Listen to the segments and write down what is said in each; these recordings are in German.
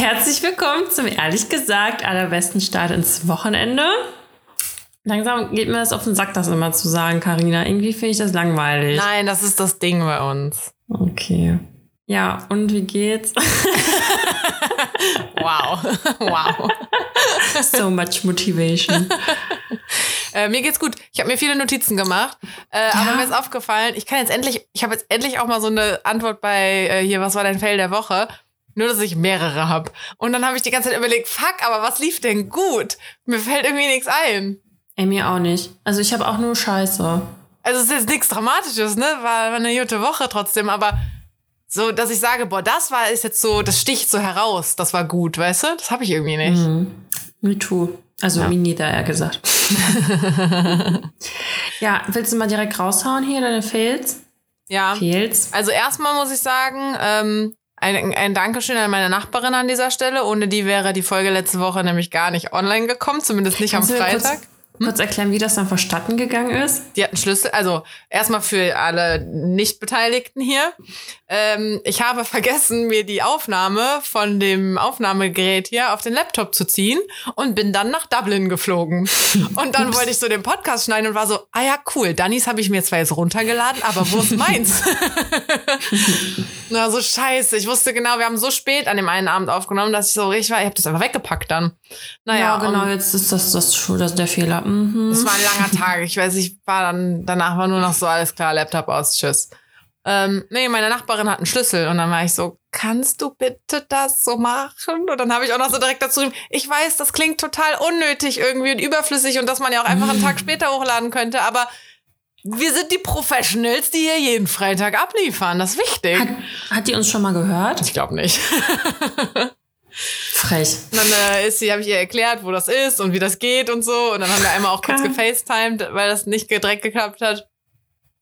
Herzlich willkommen zum ehrlich gesagt allerbesten Start ins Wochenende. Langsam geht mir das auf den Sack, das immer zu sagen, Karina. Irgendwie finde ich das langweilig. Nein, das ist das Ding bei uns. Okay. Ja, und wie geht's? wow. wow. so much motivation. Äh, mir geht's gut. Ich habe mir viele Notizen gemacht, äh, ja. aber mir ist aufgefallen, ich kann jetzt endlich, ich habe jetzt endlich auch mal so eine Antwort bei äh, hier, was war dein Fail der Woche? Nur, dass ich mehrere habe. Und dann habe ich die ganze Zeit überlegt, fuck, aber was lief denn gut? Mir fällt irgendwie nichts ein. Ey, mir auch nicht. Also ich habe auch nur Scheiße. Also es ist jetzt nichts Dramatisches, ne? War, eine gute Woche trotzdem, aber so, dass ich sage, boah, das war ist jetzt so, das sticht so heraus, das war gut, weißt du? Das habe ich irgendwie nicht. Mhm. Me too. Also ja. me neither, eher gesagt. ja, willst du mal direkt raushauen hier, deine Fails? Ja. Fails. Also erstmal muss ich sagen, ähm, ein, ein Dankeschön an meine Nachbarin an dieser Stelle. Ohne die wäre die Folge letzte Woche nämlich gar nicht online gekommen, zumindest nicht Kannst am Freitag. Hm? Kurz erklären, wie das dann verstatten gegangen ist? Die hatten Schlüssel, also erstmal für alle Nicht-Beteiligten hier. Ähm, ich habe vergessen, mir die Aufnahme von dem Aufnahmegerät hier auf den Laptop zu ziehen und bin dann nach Dublin geflogen. Und dann wollte ich so den Podcast schneiden und war so, ah ja, cool, Dannys habe ich mir zwar jetzt runtergeladen, aber wo ist meins? Na, so scheiße. Ich wusste genau, wir haben so spät an dem einen Abend aufgenommen, dass ich so richtig war, ich habe das einfach weggepackt dann. Naja, ja, genau, jetzt ist das, das, das der Fehler. Mhm. Das war ein langer Tag. Ich weiß, ich war dann, danach war nur noch so, alles klar, Laptop aus, tschüss. Ähm, nee, meine Nachbarin hat einen Schlüssel und dann war ich so, kannst du bitte das so machen? Und dann habe ich auch noch so direkt dazu, ich weiß, das klingt total unnötig irgendwie und überflüssig und dass man ja auch einfach einen Tag später hochladen könnte, aber wir sind die Professionals, die hier jeden Freitag abliefern. Das ist wichtig. Hat, hat die uns schon mal gehört? Ich glaube nicht. Frech. Und dann äh, ist sie, habe ich ihr erklärt, wo das ist und wie das geht und so. Und dann haben wir einmal auch kurz gefacetimed, weil das nicht direkt geklappt hat.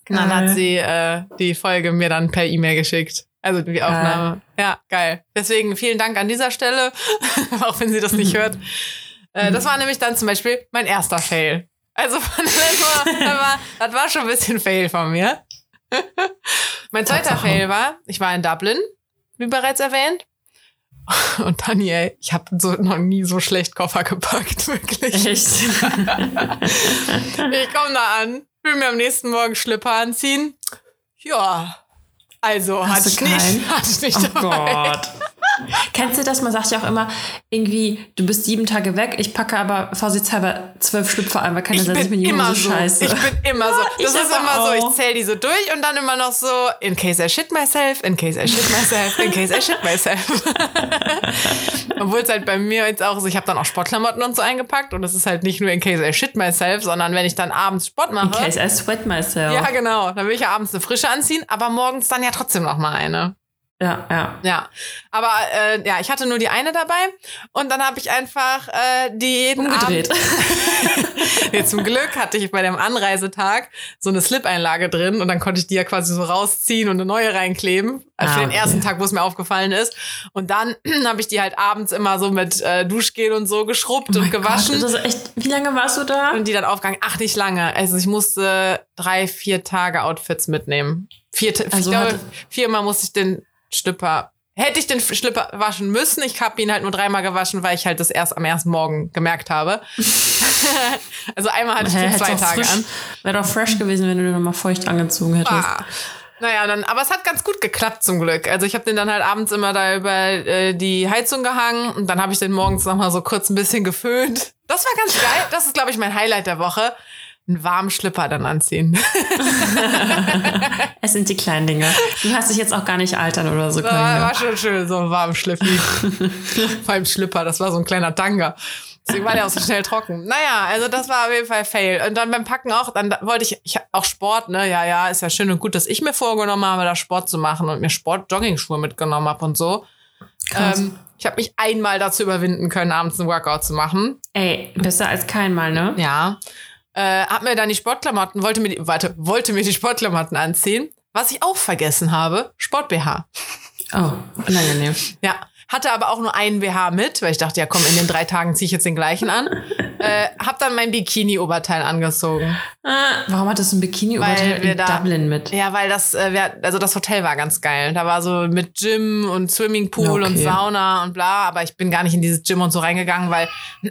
Und dann hat sie äh, die Folge mir dann per E-Mail geschickt. Also die Aufnahme. Geil. Ja, geil. Deswegen vielen Dank an dieser Stelle, auch wenn sie das nicht hört. Äh, das war nämlich dann zum Beispiel mein erster Fail. Also von das war, das war schon ein bisschen Fail von mir. mein zweiter Fail war, ich war in Dublin, wie bereits erwähnt. Und Daniel, ich habe so noch nie so schlecht Koffer gepackt, wirklich. Echt? ich komme da an, will mir am nächsten Morgen Schlipper anziehen. Ja, also Hast hatte ich nicht, hatte ich nicht oh dabei. Gott. Kennst du das? Man sagt ja auch immer, irgendwie, du bist sieben Tage weg, ich packe aber vorsichtshalber zwölf Schlüpfer ein, weil keine ich bin immer so scheiße. Ich bin immer so. Das ich ist immer auch. so, ich zähle die so durch und dann immer noch so, in case I shit myself, in case I shit myself, in case I shit myself. Obwohl es halt bei mir jetzt auch so, ich habe dann auch Sportklamotten und so eingepackt und es ist halt nicht nur in case I shit myself, sondern wenn ich dann abends Sport mache. In case I sweat myself. Ja, genau. Dann will ich ja abends eine frische anziehen, aber morgens dann ja trotzdem noch mal eine. Ja, ja. Ja. Aber äh, ja, ich hatte nur die eine dabei und dann habe ich einfach äh, die jeden Umgedreht. Abend. ja, zum Glück hatte ich bei dem Anreisetag so eine Slip-Einlage drin und dann konnte ich die ja quasi so rausziehen und eine neue reinkleben. Also ah, für den okay. ersten Tag, wo es mir aufgefallen ist. Und dann habe ich die halt abends immer so mit äh, Duschgel und so geschrubbt oh und gewaschen. Gott, echt, wie lange warst du da? Und die dann aufgegangen. Ach, nicht lange. Also ich musste drei, vier Tage Outfits mitnehmen. Vier, also ich glaube, viermal musste ich den Schlüpper. Hätte ich den Schlüpper waschen müssen. Ich habe ihn halt nur dreimal gewaschen, weil ich halt das erst am ersten Morgen gemerkt habe. also einmal hatte ich den zwei Tage frisch, an. Wäre doch fresh gewesen, wenn du den nochmal feucht angezogen hättest. Ah. Naja, dann, aber es hat ganz gut geklappt zum Glück. Also ich habe den dann halt abends immer da über äh, die Heizung gehangen und dann habe ich den morgens nochmal so kurz ein bisschen geföhnt. Das war ganz geil. Das ist, glaube ich, mein Highlight der Woche einen warmen Schlipper dann anziehen. es sind die kleinen Dinge. Du hast dich jetzt auch gar nicht altern oder so. War, war schon schön, so ein warmen Schlippi. Vor allem Schlipper, das war so ein kleiner Tanga. Deswegen war der auch so schnell trocken. Naja, also das war auf jeden Fall Fail. Und dann beim Packen auch, dann wollte ich, ich auch Sport, ne? Ja, ja, ist ja schön und gut, dass ich mir vorgenommen habe, da Sport zu machen und mir Sport-Jogging-Schuhe mitgenommen habe und so. Ähm, ich habe mich einmal dazu überwinden können, abends einen Workout zu machen. Ey, besser als keinmal, ne? Ja äh, hab mir dann die Sportklamotten, wollte mir die, warte, wollte mir die Sportklamotten anziehen. Was ich auch vergessen habe, Sport-BH. Oh, unangenehm. Ja, hatte aber auch nur einen BH mit, weil ich dachte, ja komm, in den drei Tagen ziehe ich jetzt den gleichen an. äh, hab dann mein Bikini-Oberteil angezogen. Ah, warum hattest du ein Bikini-Oberteil in da, Dublin mit? Ja, weil das, äh, wir, also das Hotel war ganz geil. Da war so mit Gym und Swimmingpool Okay. und Sauna und bla, aber ich bin gar nicht in dieses Gym und so reingegangen, weil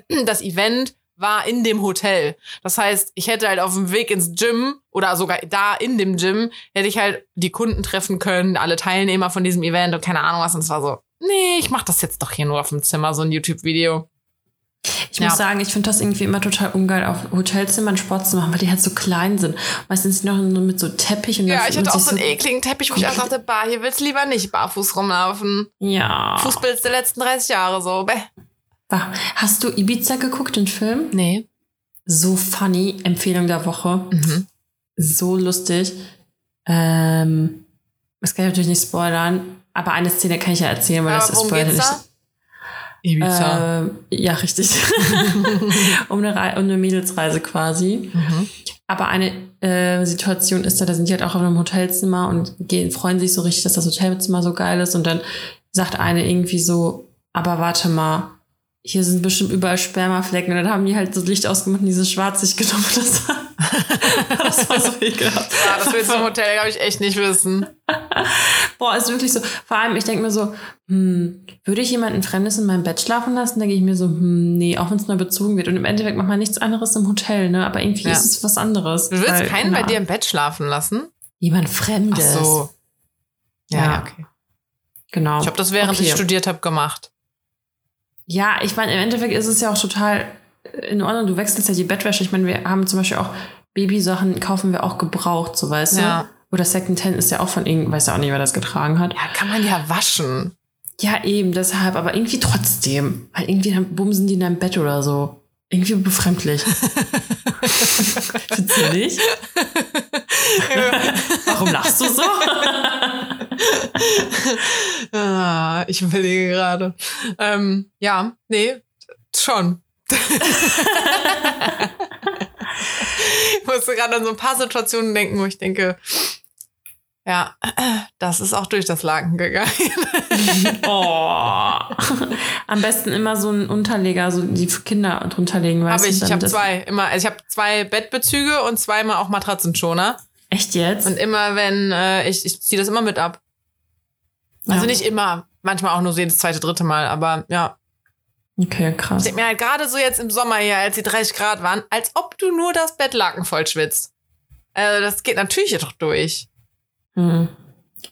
das Event war in dem Hotel. Das heißt, ich hätte halt auf dem Weg ins Gym oder sogar da in dem Gym, hätte ich halt die Kunden treffen können, alle Teilnehmer von diesem Event und keine Ahnung was. Und es war so, nee, ich mach das jetzt doch hier nur auf dem Zimmer, so ein YouTube-Video. Ich Ja. muss sagen, ich finde das irgendwie immer total ungeil, auf Hotelzimmern Sport zu machen, weil die halt so klein sind. Meistens noch so mit so Teppich und Ja, ich hatte auch so einen ekligen Teppich, wo ich auch dachte, bah, hier willst du lieber nicht barfuß rumlaufen. Ja. Fußbild der letzten 30 Jahre so. Bäh. Hast du Ibiza geguckt, den Film? Nee. So funny, Empfehlung der Woche. Mhm. So lustig. Ähm, das kann ich natürlich nicht spoilern, aber eine Szene kann ich ja erzählen, weil Aber das ist geht's nicht. Ibiza. Ähm, ja, richtig. um, eine um eine Mädelsreise quasi. Mhm. Aber eine äh, Situation ist da, da sind die halt auch auf einem Hotelzimmer und gehen, freuen sich so richtig, dass das Hotelzimmer so geil ist. Und dann sagt eine irgendwie so, aber warte mal, hier sind bestimmt überall Spermaflecken. Und dann haben die halt so Licht ausgemacht und dieses Schwarzlicht genommen. Das war, das war so ekelhaft. Ja, das willst du im Hotel, glaube ich, echt nicht wissen. Boah, ist wirklich so. Vor allem, ich denke mir so, hm, würde ich jemanden Fremdes in meinem Bett schlafen lassen? Da gehe ich mir so, hm, nee, auch wenn es neu bezogen wird. Und im Endeffekt macht man nichts anderes im Hotel, ne? Aber irgendwie Ja. ist es was anderes. Du Weil, keinen bei keine dir im Bett schlafen lassen? Jemand Fremdes. Ach so. Ja, Ja. ja, okay. Genau. Ich habe das, während Okay. ich studiert habe, gemacht. Ja, ich meine, im Endeffekt ist es ja auch total in Ordnung. Du wechselst ja die Bettwäsche. Ich meine, wir haben zum Beispiel auch Babysachen, kaufen wir auch gebraucht, so weißt Ja. du? Oder Secondhand ist ja auch von irgend, weiß ja auch nicht, wer das getragen hat. Ja, kann man ja waschen. Ja, eben, deshalb, aber irgendwie trotzdem. Weil irgendwie dann bumsen die in deinem Bett oder so. Irgendwie befremdlich. Findest du nicht? Warum lachst du so? ah, ich überlege gerade. Ähm, ja, nee, schon. ich musste gerade an so ein paar Situationen denken, wo ich denke, ja, das ist auch durch das Laken gegangen. Oh. Am besten immer so ein Unterleger, so die für Kinder drunter legen, Aber ich, ich habe zwei, immer, also ich habe zwei Bettbezüge und zweimal auch Matratzenschoner. Echt jetzt? Und immer wenn, äh, ich, ich ziehe das immer mit ab. Also Ja. nicht immer, manchmal auch nur so jedes zweite, dritte Mal, aber ja. Okay, krass. denk mir halt gerade so jetzt im Sommer hier, als die 30 Grad waren, als ob du nur das Bettlaken voll schwitzt. Also das geht natürlich doch durch. Hm.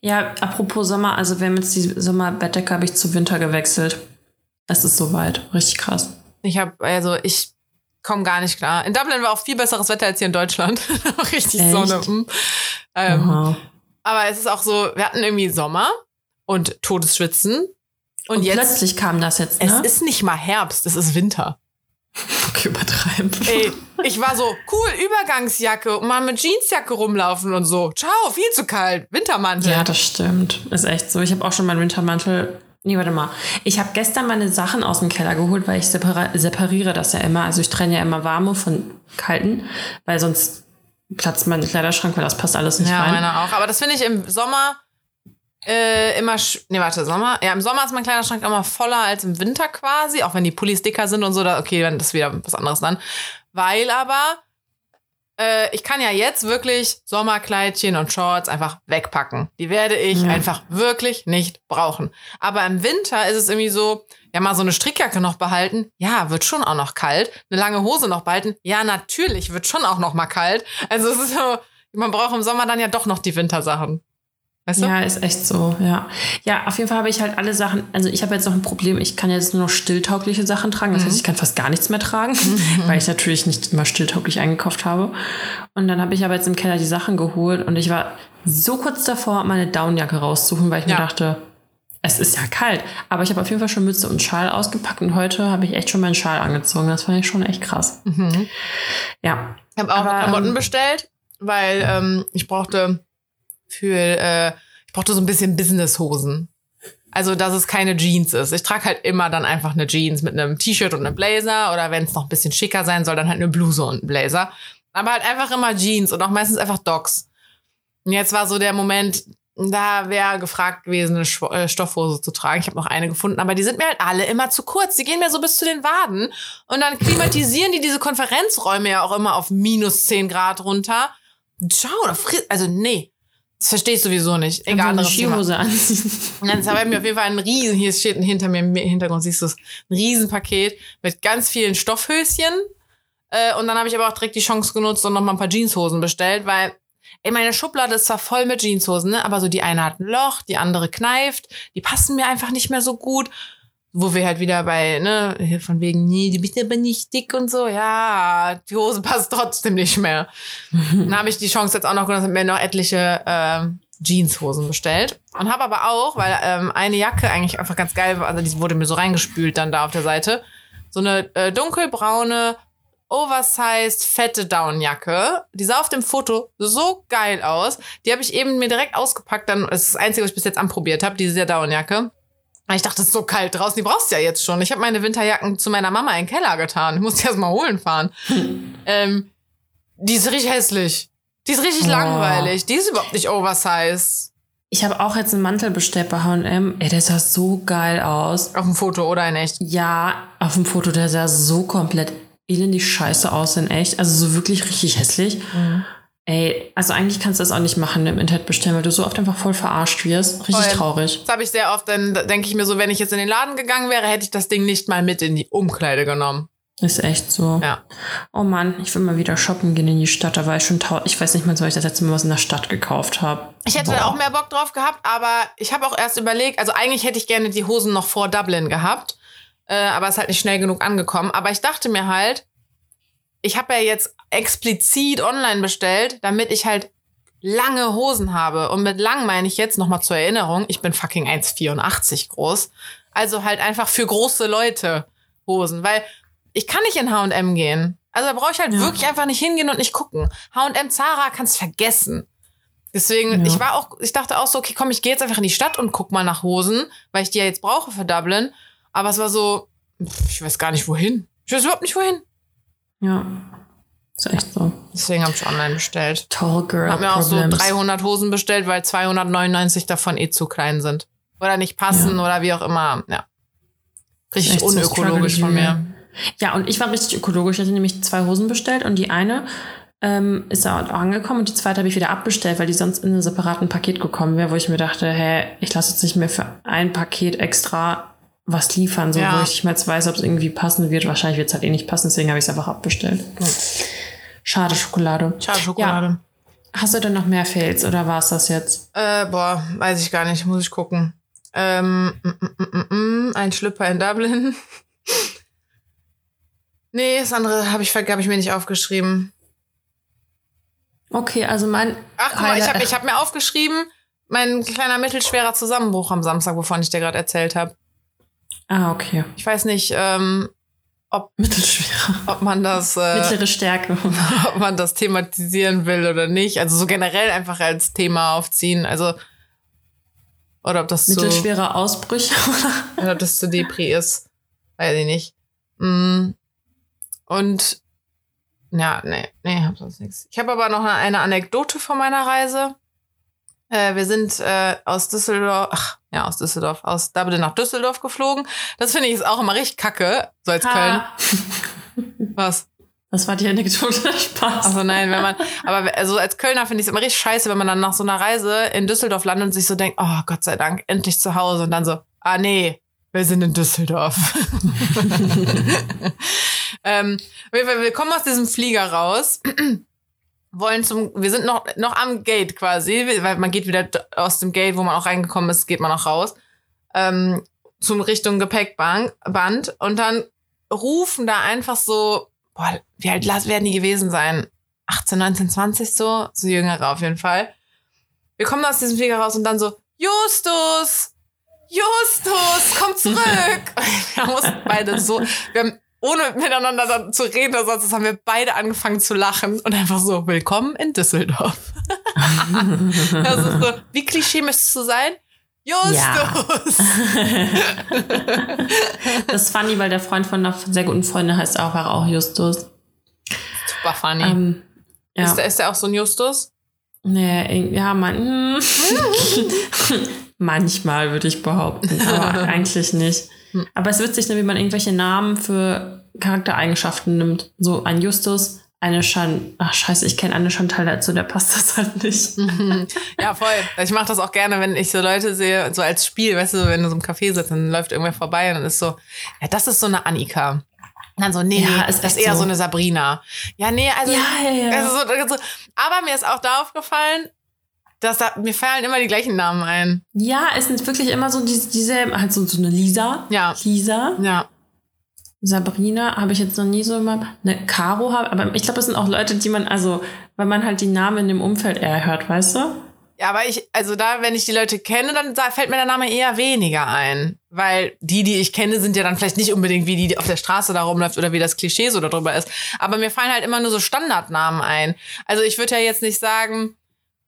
Ja, apropos Sommer, also wir haben jetzt die Sommerbettdecke, habe ich zu Winter gewechselt. Es ist soweit. Richtig krass. Ich habe, also ich komme gar nicht klar. In Dublin war auch viel besseres Wetter als hier in Deutschland. Richtig Echt? Sonne. mm. Ähm, aber es ist auch so, wir hatten irgendwie Sommer und Todesschwitzen. Und, Und, jetzt, plötzlich kam das jetzt, es ne? ist nicht mal Herbst, es ist Winter. Okay, übertreiben. Ey, ich war so, cool, Übergangsjacke und mal mit Jeansjacke rumlaufen und so. Ciao, viel zu kalt. Wintermantel. Ja, das stimmt. Ist echt so. Ich habe auch schon meinen Wintermantel. Nee, warte mal. Ich habe gestern meine Sachen aus dem Keller geholt, weil ich separiere das ja immer. Also ich trenne ja immer warme von kalten, weil sonst platzt mein Kleiderschrank, weil das passt alles nicht Ja, rein. meiner auch. Aber das finde ich im Sommer äh, immer. Nee, warte, Sommer. Ja, im Sommer ist mein Kleiderschrank immer voller als im Winter quasi. Auch wenn die Pullis dicker sind und so. Da, okay, dann ist wieder was anderes dann. Weil aber. Äh, ich kann ja jetzt wirklich Sommerkleidchen und Shorts einfach wegpacken. Die werde ich Ja. einfach wirklich nicht brauchen. Aber im Winter ist es irgendwie so, ja, mal so eine Strickjacke noch behalten. Ja, wird schon auch noch kalt. Eine lange Hose noch behalten. Ja, natürlich, wird schon auch noch mal kalt. Also es ist so, man braucht im Sommer dann ja doch noch die Wintersachen. Weißt du? Ja, ist echt so, ja. Ja, auf jeden Fall habe ich halt alle Sachen, also ich habe jetzt noch ein Problem, ich kann jetzt nur noch stilltaugliche Sachen tragen. Das Mhm. heißt, ich kann fast gar nichts mehr tragen, weil ich natürlich nicht immer stilltauglich eingekauft habe. Und dann habe ich aber jetzt im Keller die Sachen geholt und ich war so kurz davor, meine Downjacke rauszuholen, weil ich Ja. mir dachte, es ist ja kalt. Aber ich habe auf jeden Fall schon Mütze und Schal ausgepackt und heute habe ich echt schon meinen Schal angezogen. Das fand ich schon echt krass. Mhm. Ja. Ich habe auch Aber, Klamotten ähm, bestellt, weil ähm, ich brauchte für, äh, ich brauchte so ein bisschen Businesshosen. Also, dass es keine Jeans ist. Ich trage halt immer dann einfach eine Jeans mit einem T-Shirt und einem Blazer oder wenn es noch ein bisschen schicker sein soll, dann halt eine Bluse und ein Blazer. Aber halt einfach immer Jeans und auch meistens einfach Docs. Und jetzt war so der Moment, da wäre gefragt gewesen, eine äh, Stoffhose zu tragen. Ich habe noch eine gefunden, aber die sind mir halt alle immer zu kurz. Die gehen mir so bis zu den Waden. Und dann klimatisieren die diese Konferenzräume ja auch immer auf minus 10 Grad runter. Schau, da fri- also nee. Das verstehe ich sowieso nicht. Egal, anderes. Skihose anziehen. Und dann habe ich mir auf jeden Fall ein riesen, hier steht hinter mir im Hintergrund, siehst du es, ein Riesenpaket mit ganz vielen Stoffhöschen. Äh, und dann habe ich aber auch direkt die Chance genutzt und noch mal ein paar Jeanshosen bestellt, weil ey, meine Schublade ist zwar voll mit Jeanshosen, ne, aber so die eine hat ein Loch, die andere kneift, die passen mir einfach nicht mehr so gut. Wo wir halt wieder bei, ne, von wegen, nee, du bist aber nicht dick und so. Ja, die Hose passt trotzdem nicht mehr. Dann habe ich die Chance jetzt auch noch genutzt und mir noch etliche ähm, Jeanshosen bestellt. Und habe aber auch, weil ähm, eine Jacke eigentlich einfach ganz geil war, also die wurde mir so reingespült dann da auf der Seite, so eine äh, dunkelbraune, oversized, fette Downjacke. Die sah auf dem Foto so geil aus. Die habe ich eben mir direkt ausgepackt. Dann, das ist das Einzige, was ich bis jetzt anprobiert habe, diese Downjacke. Ich dachte, es ist so kalt draußen, die brauchst du ja jetzt schon. Ich habe meine Winterjacken zu meiner Mama in den Keller getan. Ich muss die erst mal holen fahren. ähm, die ist richtig hässlich. Die ist richtig Oh. langweilig. Die ist überhaupt nicht oversized. Ich habe auch jetzt einen Mantel bestellt bei H&M. Ey, der sah so geil aus. Auf dem Foto oder in echt. Ja, auf dem Foto, der sah so komplett elendig scheiße aus in echt. Also so wirklich richtig hässlich. Ey, also eigentlich kannst du das auch nicht machen im Internet bestellen, weil du so oft einfach voll verarscht wirst. Richtig Voll. traurig. Das habe ich sehr oft, dann denke ich mir so, wenn ich jetzt in den Laden gegangen wäre, hätte ich das Ding nicht mal mit in die Umkleide genommen. Ist echt so. Ja. Oh Mann, ich will mal wieder shoppen gehen in die Stadt. Da war ich schon Ich weiß nicht mal, soll ich das letzte Mal was in der Stadt gekauft habe. Ich hätte Boah. auch mehr Bock drauf gehabt, aber ich habe auch erst überlegt, also eigentlich hätte ich gerne die Hosen noch vor Dublin gehabt, äh, aber es ist halt nicht schnell genug angekommen. Aber ich dachte mir halt, ich habe ja jetzt explizit online bestellt, damit ich halt lange Hosen habe. Und mit lang meine ich jetzt nochmal zur Erinnerung, ich bin fucking 1,84 groß. Also halt einfach für große Leute Hosen, weil ich kann nicht in H&M gehen. Also da brauche ich halt Ja. wirklich einfach nicht hingehen und nicht gucken. H&M Zara kannst vergessen. Deswegen, Ja. ich war auch, ich dachte auch so, okay, komm, ich gehe jetzt einfach in die Stadt und guck mal nach Hosen, weil ich die ja jetzt brauche für Dublin. Aber es war so, ich weiß gar nicht wohin. Ich weiß überhaupt nicht wohin. Ja. Ist echt so. Deswegen habe ich online bestellt. Tall Girl. Hab mir auch so Problems. 300 Hosen bestellt, weil 299 davon eh zu klein sind. Oder nicht passen oder wie auch immer. Ja. Richtig so unökologisch Struggle von mir. Ja, und ich war richtig ökologisch. Ich hatte nämlich zwei Hosen bestellt und die eine ähm, ist auch angekommen und die zweite habe ich wieder abbestellt, weil die sonst in einem separaten Paket gekommen wäre, wo ich mir dachte, hä, ich lasse jetzt nicht mehr für ein Paket extra was liefern, so Ja. wo ich nicht mehr jetzt weiß, ob es irgendwie passen wird. Wahrscheinlich wird es halt eh nicht passen, deswegen habe ich es einfach abbestellt. Schade Schokolade. Schade Schokolade. Hast du denn noch mehr Fails oder war es das jetzt? Äh, boah, weiß ich gar nicht, muss ich gucken. Ähm, mm, mm, mm, mm, mm, ein Schlüpper in Dublin. nee, das andere habe ich, hab ich mir nicht aufgeschrieben. Okay, also mein. Ach, guck mal, ich habe ich hab mir aufgeschrieben, mein kleiner mittelschwerer Zusammenbruch am Samstag, wovon ich dir gerade erzählt habe. Ah, okay. Ich weiß nicht, ähm, Mittelschwerer. ob man das, äh, Mittlere Stärke. ob man das thematisieren will oder nicht. Also so generell einfach als Thema aufziehen. Also oder ob das so Mittelschwere Ausbrüche. oder ob das zu Depri ist. Weiß ich nicht. Mm. Und ja, nee, nee, hab sonst nichts. Ich habe aber noch eine, eine Anekdote von meiner Reise. Äh, wir sind äh, aus Düsseldorf, ach, ja, aus Düsseldorf, aus Dublin nach Düsseldorf geflogen. Das finde ich ist auch immer richtig kacke, so als Köln. Ha. Was? Das war die Anekdote. Spaß. Also nein, wenn man, aber also als Kölner finde ich es immer richtig scheiße, wenn man dann nach so einer Reise in Düsseldorf landet und sich so denkt, oh Gott sei Dank, endlich zu Hause und dann so, ah nee, wir sind in Düsseldorf. ähm, wir, wir kommen aus diesem Flieger raus, wollen zum, wir sind noch, noch am Gate quasi, weil man geht wieder aus dem Gate, wo man auch reingekommen ist, geht man auch raus, ähm, zum Richtung Gepäckband Band, und dann rufen da einfach so, boah, wie alt werden die gewesen sein? 18, 19, 20 so, so jüngere auf jeden Fall. Wir kommen aus diesem Flieger raus und dann so, Justus, Justus, komm zurück. wir mussten beide so, wir haben ohne miteinander zu reden oder sonst, was, haben wir beide angefangen zu lachen und einfach so, willkommen in Düsseldorf. das ist so, wie klischee möchtest du sein? Justus. Das ist funny, weil der Freund von einer sehr guten Freundin heißt auch, auch Justus. Super funny. Ähm, ja. ist, der, ist der auch so ein Justus? Nee, ja, man. Manchmal würde ich behaupten, aber eigentlich nicht. Hm. Aber es ist witzig, ne, wie man irgendwelche Namen für Charaktereigenschaften nimmt. So ein Justus, eine Chan. Ach, scheiße, ich kenne eine Chantal dazu, der passt das halt nicht. ja, voll. Ich mache das auch gerne, wenn ich so Leute sehe, so als Spiel, weißt du, wenn du so im Café sitzt, dann läuft irgendwer vorbei und dann ist so, ja, das ist so eine Annika. Und dann so, nee, ja, nee, ist das eher so. so. eine Sabrina. Ja, nee, also, ja, ja, ja. Also so, also, aber mir ist auch da aufgefallen, dass da, mir fallen immer die gleichen Namen ein. Ja, es sind wirklich immer so diese, dieselben, halt so, so eine Lisa. Ja. Lisa. Ja. Sabrina habe ich jetzt noch nie so immer. Eine Caro habe, aber ich glaube, das sind auch Leute, die man, also, weil man halt die Namen in dem Umfeld eher hört, weißt du? Ja, aber ich, also da, wenn ich die Leute kenne, dann fällt mir der Name eher weniger ein. Weil die, die ich kenne, sind ja dann vielleicht nicht unbedingt wie die, die auf der Straße da rumläuft oder wie das Klischee so darüber ist. Aber mir fallen halt immer nur so Standardnamen ein. Also ich würde ja jetzt nicht sagen,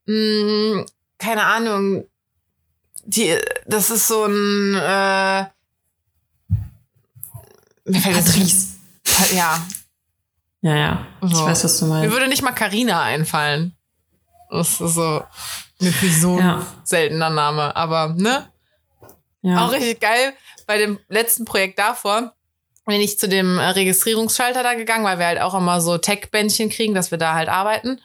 mh, hm, keine Ahnung, die, das ist so ein, äh, mir fällt Patrice. Jetzt, ja. Ja, ja. Ich so. weiß, was du meinst. Mir würde nicht mal Carina einfallen. Das ist so nicht so ja. seltener Name, aber ne? Ja. Auch richtig geil bei dem letzten Projekt davor bin ich zu dem Registrierungsschalter da gegangen, weil wir halt auch immer so Tech-Bändchen kriegen, dass wir da halt arbeiten.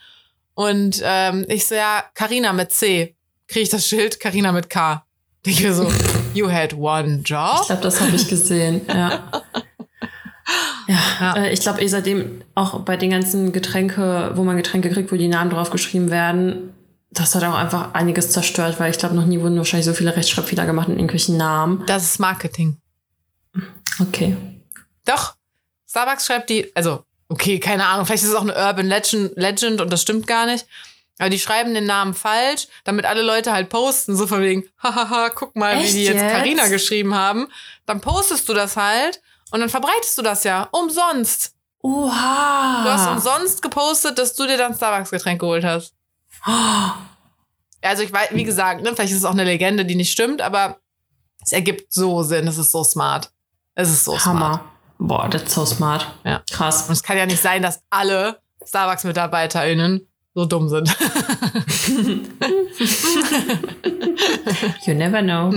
Und ähm, ich so, ja, Carina mit C. Kriege ich das Schild, Carina mit K. Denke mir so, you had one job? Ich glaube, das habe ich gesehen, ja. Ja, ja. Äh, ich glaube eh seitdem auch bei den ganzen Getränke, wo man Getränke kriegt, wo die Namen drauf geschrieben werden, das hat auch einfach einiges zerstört, weil ich glaube, noch nie wurden wahrscheinlich so viele Rechtschreibfehler gemacht in irgendwelchen Namen. Das ist Marketing. Okay. Doch. Starbucks schreibt die, also, okay, keine Ahnung, vielleicht ist es auch eine Urban Legend, Legend und das stimmt gar nicht. Aber die schreiben den Namen falsch, damit alle Leute halt posten, so von wegen, hahaha, guck mal, Echt wie die jetzt Carina geschrieben haben. Dann postest du das halt und dann verbreitest du das ja umsonst. Oha. Du hast umsonst gepostet, dass du dir dann Starbucks-Getränk geholt hast. Also ich weiß, wie gesagt, ne, vielleicht ist es auch eine Legende, die nicht stimmt, aber es ergibt so Sinn. Es ist so smart. Es ist so Hammer. smart. Boah, das ist so smart. Ja. Krass. Und es kann ja nicht sein, dass alle Starbucks-MitarbeiterInnen so dumm sind. you never know.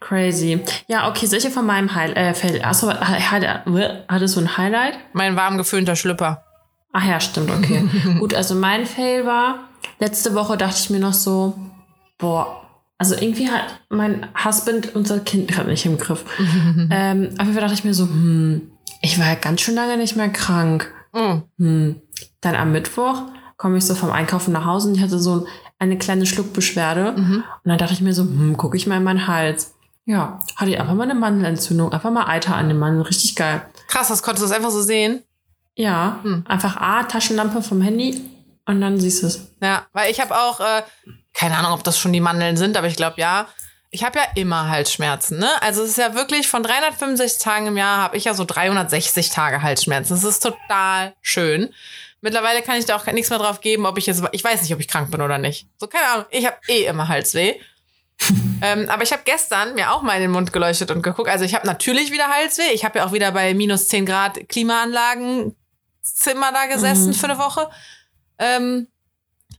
Crazy. Ja, okay, solche von meinem Highlight. Äh, Fail. Achso, hattest du ein Highlight? Mein warm geföhnter Schlüpper. Ach ja, stimmt, okay. Gut, also mein Fail war, letzte Woche dachte ich mir noch so, boah, also irgendwie hat mein Husband unser Kind gerade nicht im Griff. ähm, auf jeden Fall dachte ich mir so, hm, ich war ja ganz schön lange nicht mehr krank. Mm. Hm. Dann am Mittwoch komme ich so vom Einkaufen nach Hause und ich hatte so eine kleine Schluckbeschwerde. Mhm. Und dann dachte ich mir so, hm, gucke ich mal in meinen Hals. Ja, hatte ich einfach mal eine Mandelentzündung, einfach mal Eiter an den Mandeln, richtig geil. Krass, das konntest du das einfach so sehen? Ja, hm. einfach A, Taschenlampe vom Handy und dann siehst du es. Ja, weil ich habe auch, äh, keine Ahnung, ob das schon die Mandeln sind, aber ich glaube ja. Ich habe ja immer Halsschmerzen, ne? Also es ist ja wirklich von 365 Tagen im Jahr habe ich ja so 360 Tage Halsschmerzen. Das ist total schön. Mittlerweile kann ich da auch nichts mehr drauf geben, ob ich jetzt, ich weiß nicht, ob ich krank bin oder nicht. So, keine Ahnung, ich habe eh immer Halsweh. ähm, aber ich habe gestern mir auch mal in den Mund geleuchtet und geguckt. Also ich habe natürlich wieder Halsweh. Ich habe ja auch wieder bei minus 10 Grad Klimaanlagen Zimmer da gesessen mhm. für eine Woche. Ähm,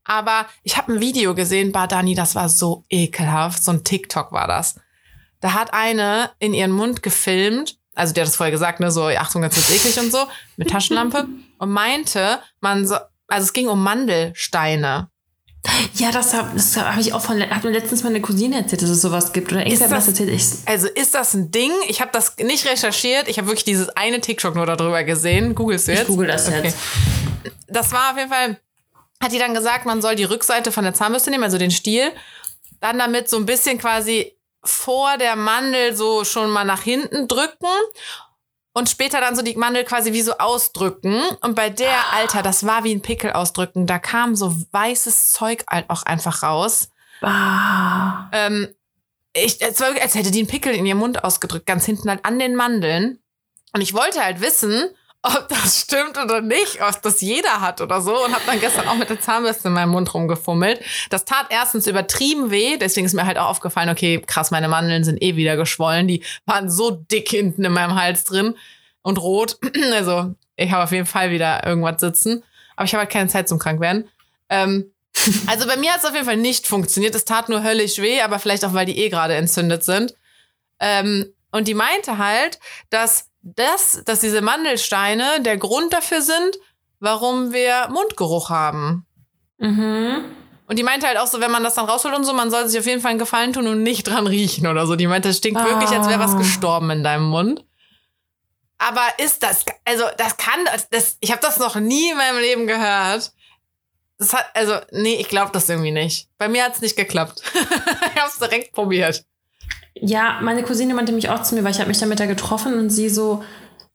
aber ich habe ein Video gesehen, Badani, das war so ekelhaft. So ein TikTok war das. Da hat eine in ihren Mund gefilmt, also der hat das vorher gesagt, ne, so, Achtung, jetzt wird's eklig und so, mit Taschenlampe, und meinte, man so, also es ging um Mandelsteine. Ja, das habe das hab ich auch von, hat mir letztens meine Cousine erzählt, dass es sowas gibt. Oder irgendwer was erzählt. Ich, also ist das ein Ding? Ich habe das nicht recherchiert. Ich habe wirklich dieses eine TikTok nur darüber gesehen. Googlest du jetzt? Ich google das okay. jetzt. Das war auf jeden Fall, hat die dann gesagt, man soll die Rückseite von der Zahnbürste nehmen, also den Stiel, dann damit so ein bisschen quasi vor der Mandel so schon mal nach hinten drücken und später dann so die Mandel quasi wie so ausdrücken. Und bei der, ah. Alter, das war wie ein Pickel ausdrücken. Da kam so weißes Zeug halt auch einfach raus. Ah. Ähm, ich, es war als hätte die einen Pickel in ihrem Mund ausgedrückt, ganz hinten halt an den Mandeln. Und ich wollte halt wissen, ob das stimmt oder nicht, ob das jeder hat oder so. Und habe dann gestern auch mit der Zahnbürste in meinem Mund rumgefummelt. Das tat erstens übertrieben weh, deswegen ist mir halt auch aufgefallen, okay, krass, meine Mandeln sind eh wieder geschwollen. Die waren so dick hinten in meinem Hals drin und rot. Also ich habe auf jeden Fall wieder irgendwas sitzen. Aber ich habe halt keine Zeit zum Krankwerden. Ähm, Also bei mir hat es auf jeden Fall nicht funktioniert. Es tat nur höllisch weh, aber vielleicht auch, weil die eh gerade entzündet sind. Ähm, und die meinte halt, dass das, dass diese Mandelsteine der Grund dafür sind, warum wir Mundgeruch haben. Mhm. Und die meinte halt auch so, wenn man das dann rausholt und so, man soll sich auf jeden Fall einen Gefallen tun und nicht dran riechen oder so. Die meinte, es stinkt wirklich, als wäre was Ah. gestorben in deinem Mund. Aber ist das, also das kann, das, ich habe das noch nie in meinem Leben gehört. Das hat, also, nee, ich glaube das irgendwie nicht. Bei mir hat's nicht geklappt. ich habe es direkt probiert. Ja, meine Cousine meinte mich auch zu mir, weil ich habe mich damit da getroffen und sie so,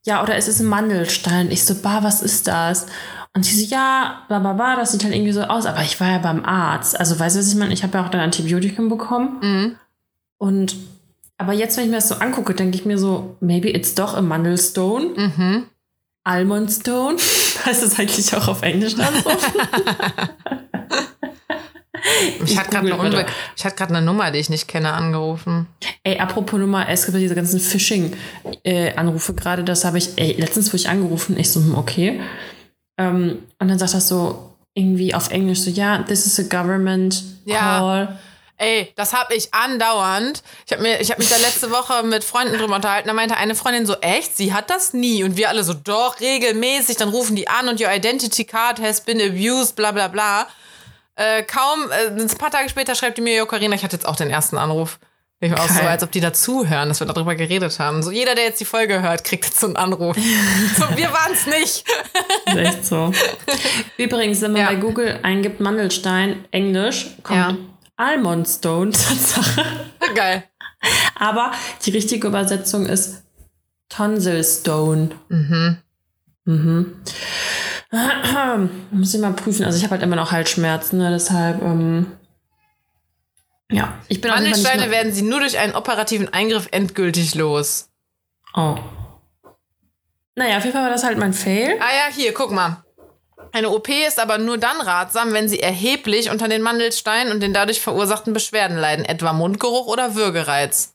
ja, oder es ist ein Mandelstein. Ich so, bah, was ist das? Und sie so, ja, bla, bla, bla, das sieht halt irgendwie so aus. Aber ich war ja beim Arzt. Also, weißt du, was ich meine? Ich habe ja auch dann Antibiotikum bekommen. Mhm. Und, aber jetzt, wenn ich mir das so angucke, denke ich mir so, maybe it's doch a Mandelstone. Mhm. Almondstone. Heißt das eigentlich auch auf Englisch dann so? Ich, Ich hatte gerade eine, gerade eine Nummer, die ich nicht kenne, angerufen. Ey, apropos Nummer, es gibt ja diese ganzen Phishing-Anrufe gerade. Das habe ich, ey, letztens wurde ich angerufen. Ich so, hm, okay. Ähm, und dann sagt das so irgendwie auf Englisch so, ja, this is a government Ja. call. Ey, das habe ich andauernd. Ich habe hab mich da letzte Woche mit Freunden drüber unterhalten. Da meinte eine Freundin so, echt? Sie hat das nie. Und wir alle so, doch, regelmäßig. Dann rufen die an und your identity card has been abused, bla bla bla. Äh, kaum, äh, ein paar Tage später schreibt die mir, jo, Carina, ich hatte jetzt auch den ersten Anruf. Ich war auch so, als ob die dazuhören, dass wir darüber geredet haben. So, jeder, der jetzt die Folge hört, kriegt jetzt so einen Anruf. so, wir waren's nicht. Ist echt so. Übrigens, wenn man Ja. bei Google eingibt Mandelstein, Englisch, kommt Ja. Almondstone, Tatsache. Geil. Aber die richtige Übersetzung ist Tonsilstone. Mhm. Mhm. Muss ich mal prüfen. Also ich habe halt immer noch Halsschmerzen, ne? deshalb. Ähm, ja, ich bin mehr- werden sie nur durch einen operativen Eingriff endgültig los. Oh. Naja, auf jeden Fall war das halt mein Fail. Ah ja, hier, guck mal. Eine OP ist aber nur dann ratsam, wenn sie erheblich unter den Mandelsteinen und den dadurch verursachten Beschwerden leiden, etwa Mundgeruch oder Würgereiz.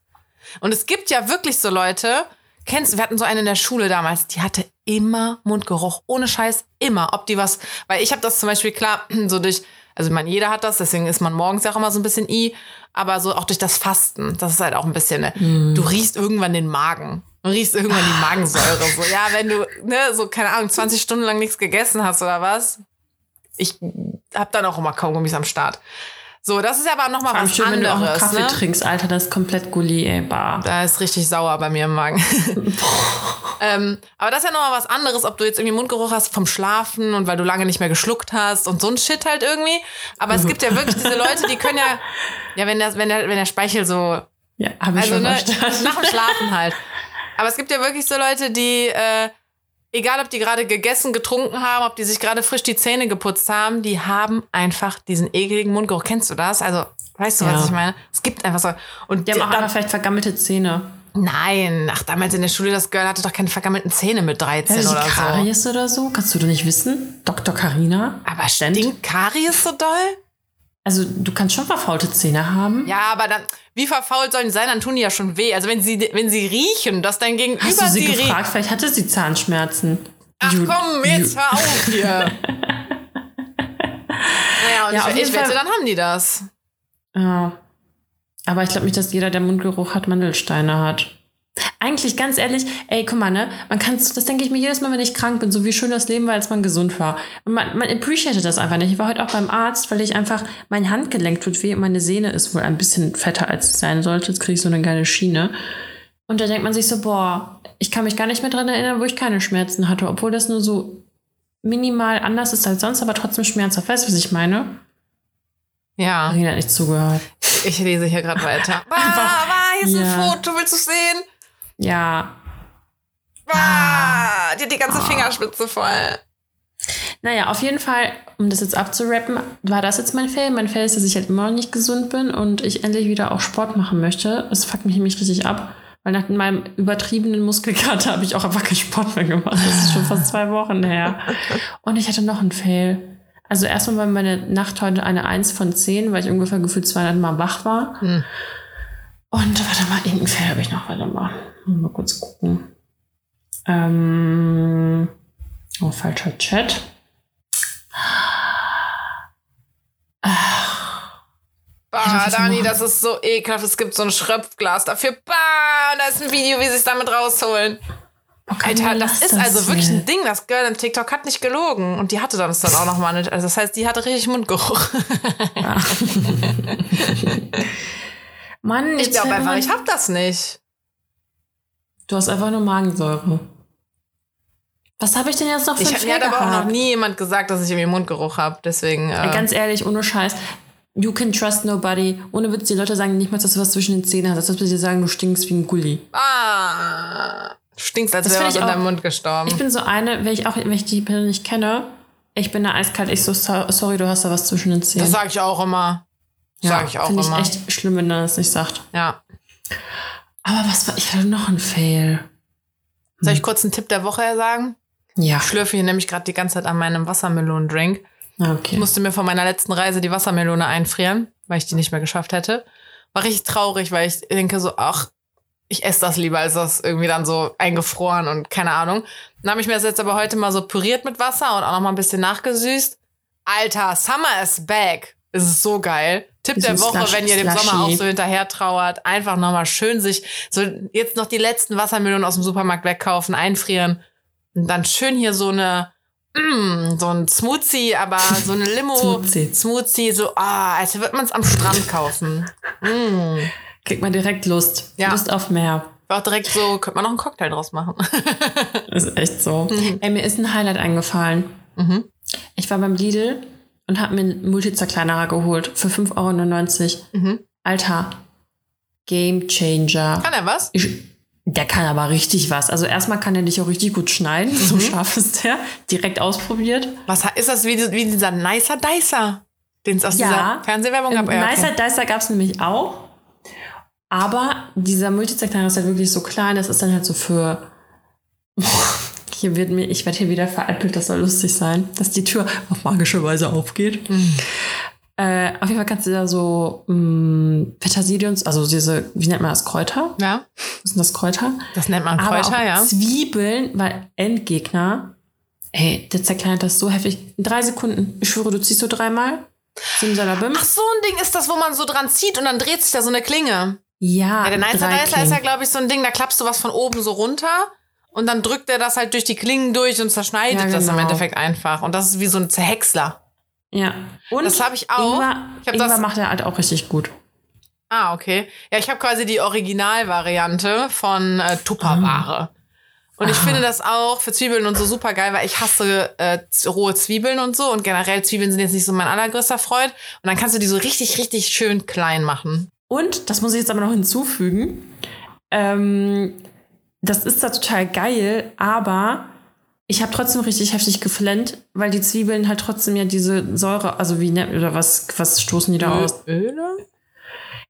Und es gibt ja wirklich so Leute, kennst du, wir hatten so eine in der Schule damals, die hatte immer Mundgeruch, ohne Scheiß, immer. Ob die was, weil ich habe das zum Beispiel klar, so durch, also meine, jeder hat das, deswegen ist man morgens ja auch immer so ein bisschen i, aber so auch durch das Fasten, das ist halt auch ein bisschen, ne? du riechst irgendwann den Magen. Du riechst irgendwann die Magensäure. So, ja, wenn du, ne, so, keine Ahnung, 20 Stunden lang nichts gegessen hast oder was. Ich hab dann auch immer Kaugummis am Start. So, das ist aber noch mal Vor allem was schön, wenn du auch anderes. Kaffee Ne? trinkst, Alter, das ist komplett Gulli, ey, bar. Da ist richtig sauer bei mir im Magen. ähm, aber das ist ja noch mal was anderes, ob du jetzt irgendwie Mundgeruch hast vom Schlafen und weil du lange nicht mehr geschluckt hast und so ein Shit halt irgendwie. Aber es gibt ja wirklich diese Leute, die können ja, ja, wenn der, wenn der, wenn der Speichel so Ja, habe ich also schon ne, nach dem Schlafen halt. Aber es gibt ja wirklich so Leute, die, äh, egal ob die gerade gegessen, getrunken haben, ob die sich gerade frisch die Zähne geputzt haben, die haben einfach diesen ekligen Mundgeruch. Kennst du das? Also, weißt du, Ja. was ich meine? Es gibt einfach so. Und Die haben auch da- einfach vielleicht vergammelte Zähne. nein, ach, damals in der Schule, das Girl hatte doch keine vergammelten Zähne mit 13 Also oder so. Karies oder so? Kannst du doch nicht wissen? Dr. Carina? Aber stinkt Karies so doll? Also, du kannst schon verfaulte Zähne haben. Ja, aber dann, wie verfault sollen die sein? Dann tun die ja schon weh. Also wenn sie, wenn sie riechen, dass dein Gegenüber Hast du sie riecht. gefragt? Vielleicht hatte sie Zahnschmerzen. Ach You- komm, jetzt you- hör auf hier. naja, und Ja, auf ich, ich wette, dann haben die das. Ja. Aber ich glaube nicht, dass jeder, der Mundgeruch hat, Mandelsteine hat. Eigentlich, ganz ehrlich, ey, guck mal, ne? Man kann, das denke ich mir jedes Mal, wenn ich krank bin, so wie schön das Leben war, als man gesund war. Und man, man appreciated das einfach nicht. Ich war heute auch beim Arzt, weil ich einfach, mein Handgelenk tut weh und meine Sehne ist wohl ein bisschen fetter, als es sein sollte. Jetzt kriege ich so eine geile Schiene. Und da denkt man sich so, boah, ich kann mich gar nicht mehr dran erinnern, wo ich keine Schmerzen hatte, obwohl das nur so minimal anders ist als sonst, aber trotzdem schmerzhaft. Weißt du, was ich meine? Ja, Marina hat nicht zugehört. ich lese hier gerade weiter. Bah, bah, hier ist Ja. ein Foto, willst du sehen? Ja, Bah, die hat die ganze Fingerspitze voll. Naja, auf jeden Fall, um das jetzt abzurappen, war das jetzt mein Fail. Mein Fail ist, dass ich halt immer noch nicht gesund bin und ich endlich wieder auch Sport machen möchte. Das fuckt mich nämlich richtig ab, weil nach meinem übertriebenen Muskelkater habe ich auch einfach keinen Sport mehr gemacht. Das ist schon fast zwei Wochen her. Und ich hatte noch einen Fail. Also erstmal war meine Nacht heute eine 1 von 10, weil ich ungefähr gefühlt 200 Mal wach war. Hm. Und warte mal, irgendeinen Fail habe ich noch. Warte mal. Mal kurz gucken. Ähm, oh, falscher Chat. Ah, Dani, das ist so ekelhaft. Es gibt so ein Schröpfglas dafür. Bah, und da ist ein Video, wie sie es damit rausholen. Okay, Alter, das ist das also wirklich ein jetzt. Ding. Das Girl im TikTok hat nicht gelogen. Und die hatte das dann auch nochmal nicht. Also das heißt, die hatte richtig Mundgeruch. Mann, Ich jetzt glaube einfach, mal- ich hab das nicht. Du hast einfach nur Magensäure. Was habe ich denn jetzt noch für Ich, hat aber auch noch nie jemand gesagt, dass ich irgendwie Mundgeruch habe. Deswegen. Äh, Ganz ehrlich, ohne Scheiß. You can trust nobody. Ohne Witz, die Leute sagen nicht mal, dass du was zwischen den Zähnen hast. Das heißt, sie sagen, du stinkst wie ein Gulli. ah, stinkst, als Das wäre was ich in deinem Mund gestorben. Ich bin so eine, wenn ich auch, wenn ich die Person nicht kenne, ich bin da eiskalt. Ich so, so- sorry, du hast da was zwischen den Zähnen. Das sage ich auch immer. ja, sag ich auch Finde ich immer. echt schlimm, wenn er das nicht sagt. Ja. Aber was war, ich hatte noch einen Fail. Soll Hm. ich kurz einen Tipp der Woche sagen? Ja. Ich schlürfe hier nämlich gerade die ganze Zeit an meinem Wassermelonendrink. Ah, Ich Okay. musste mir von meiner letzten Reise die Wassermelone einfrieren, weil ich die nicht mehr geschafft hätte. War richtig traurig, weil ich denke so, ach, ich esse das lieber, als das irgendwie dann so eingefroren und keine Ahnung. Dann habe ich mir das jetzt aber heute mal so püriert mit Wasser und auch noch mal ein bisschen nachgesüßt. Alter, Summer is back. Es ist so geil. Tipp der Woche, Slush- wenn ihr dem Slushy. Sommer auch so hinterher trauert, einfach noch mal schön sich so jetzt noch die letzten Wassermelonen aus dem Supermarkt wegkaufen, einfrieren und dann schön hier so eine mm, so ein Smoothie, aber so eine Limo Smoothie. Smoothie, so ah, als würde man es am Strand kaufen. Mm. Kriegt man direkt Lust. Ja. Lust auf mehr. War auch direkt so, könnte man noch einen Cocktail draus machen. Ist echt so. Ey, mir ist ein Highlight eingefallen. Mhm. Ich war beim Lidl und habe mir einen Multizerkleinerer geholt für 5,99 Euro. Mhm. Alter, Game Changer. Kann er was? Ich, der kann aber richtig was. Also erstmal kann er dich auch richtig gut schneiden. So Mhm. scharf ist der. Direkt ausprobiert. Was ist das wie, wie dieser Nicer Dicer, den es aus Ja. dieser Fernsehwerbung gab? Ja, Nicer okay. Dicer gab es nämlich auch. Aber dieser Multizerkleinerer ist halt wirklich so klein. Das ist dann halt so für... Hier wird mir, ich werde hier wieder veräppelt, das soll lustig sein, dass die Tür auf magische Weise aufgeht. Mhm. Äh, auf jeden Fall kannst du da so mh, Petersilie und also diese, wie nennt man das, Kräuter? Ja, Was sind das Kräuter? das nennt man Aber Kräuter, auch ja. Zwiebeln, weil Endgegner, ey, der zerkleinert das so heftig. In drei Sekunden. Ich schwöre, du ziehst so dreimal. Simsalabim. Ach, so ein Ding ist das, wo man so dran zieht und dann dreht sich da so eine Klinge. Ja, Ja, der Nicer Dicer ist ja, glaube ich, so ein Ding, da klappst du was von oben so runter und dann drückt er das halt durch die Klingen durch und zerschneidet Ja, das im genau. Endeffekt einfach. Und das ist wie so ein Zerhäcksler. Ja. Und Das habe ich auch. Ingwer, Ich hab Ingwer das- macht er halt auch richtig gut. Ah, okay. Ja, ich habe quasi die Originalvariante von äh, Tupperware. Und ich Ah. finde das auch für Zwiebeln und so super geil, weil ich hasse äh, rohe Zwiebeln und so. Und generell Zwiebeln sind jetzt nicht so mein allergrößter Freund. Und dann kannst du die so richtig, richtig schön klein machen. Und, das muss ich jetzt aber noch hinzufügen, ähm, das ist da total geil, aber ich habe trotzdem richtig heftig geflennt, weil die Zwiebeln halt trotzdem ja diese Säure, also wie, ne, oder was, was stoßen die da aus? Öle?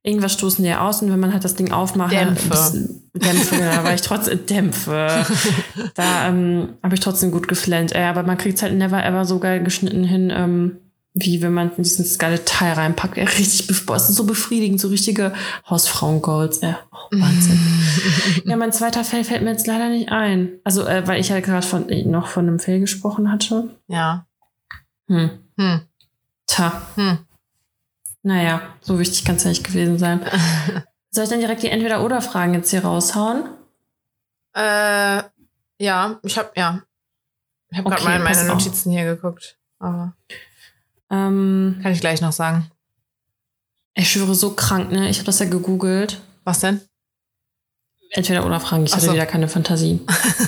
Irgendwas stoßen die aus und wenn man halt das Ding aufmacht, Dämpfe. Dämpfe, da war ich trotzdem, Dämpfe. Da ähm, habe ich trotzdem gut geflennt. Ey, aber man kriegt halt never ever so geil geschnitten hin, ähm, wie wenn man diesen geile Teil reinpackt. Ey, richtig, es ist so befriedigend, so richtige Hausfrauen-Goals. Ey, oh, Wahnsinn. ja, mein zweiter Fell fällt mir jetzt leider nicht ein. Also, äh, weil ich ja gerade von, äh, noch von einem Fell gesprochen hatte. Ja. Hm. Hm. Tja. Hm. Naja, so wichtig kann es ja nicht gewesen sein. Soll ich dann direkt die Entweder-Oder-Fragen jetzt hier raushauen? Äh, ja, ich habe ja. Ich habe Okay, gerade mal in meine pass auf. Notizen hier geguckt. Aber Ähm, kann ich gleich noch sagen. ich schwöre, so krank, ne? Ich habe das ja gegoogelt. Was denn? Entweder-Oder-Fragen. Ich Ach hatte so. wieder keine Fantasie.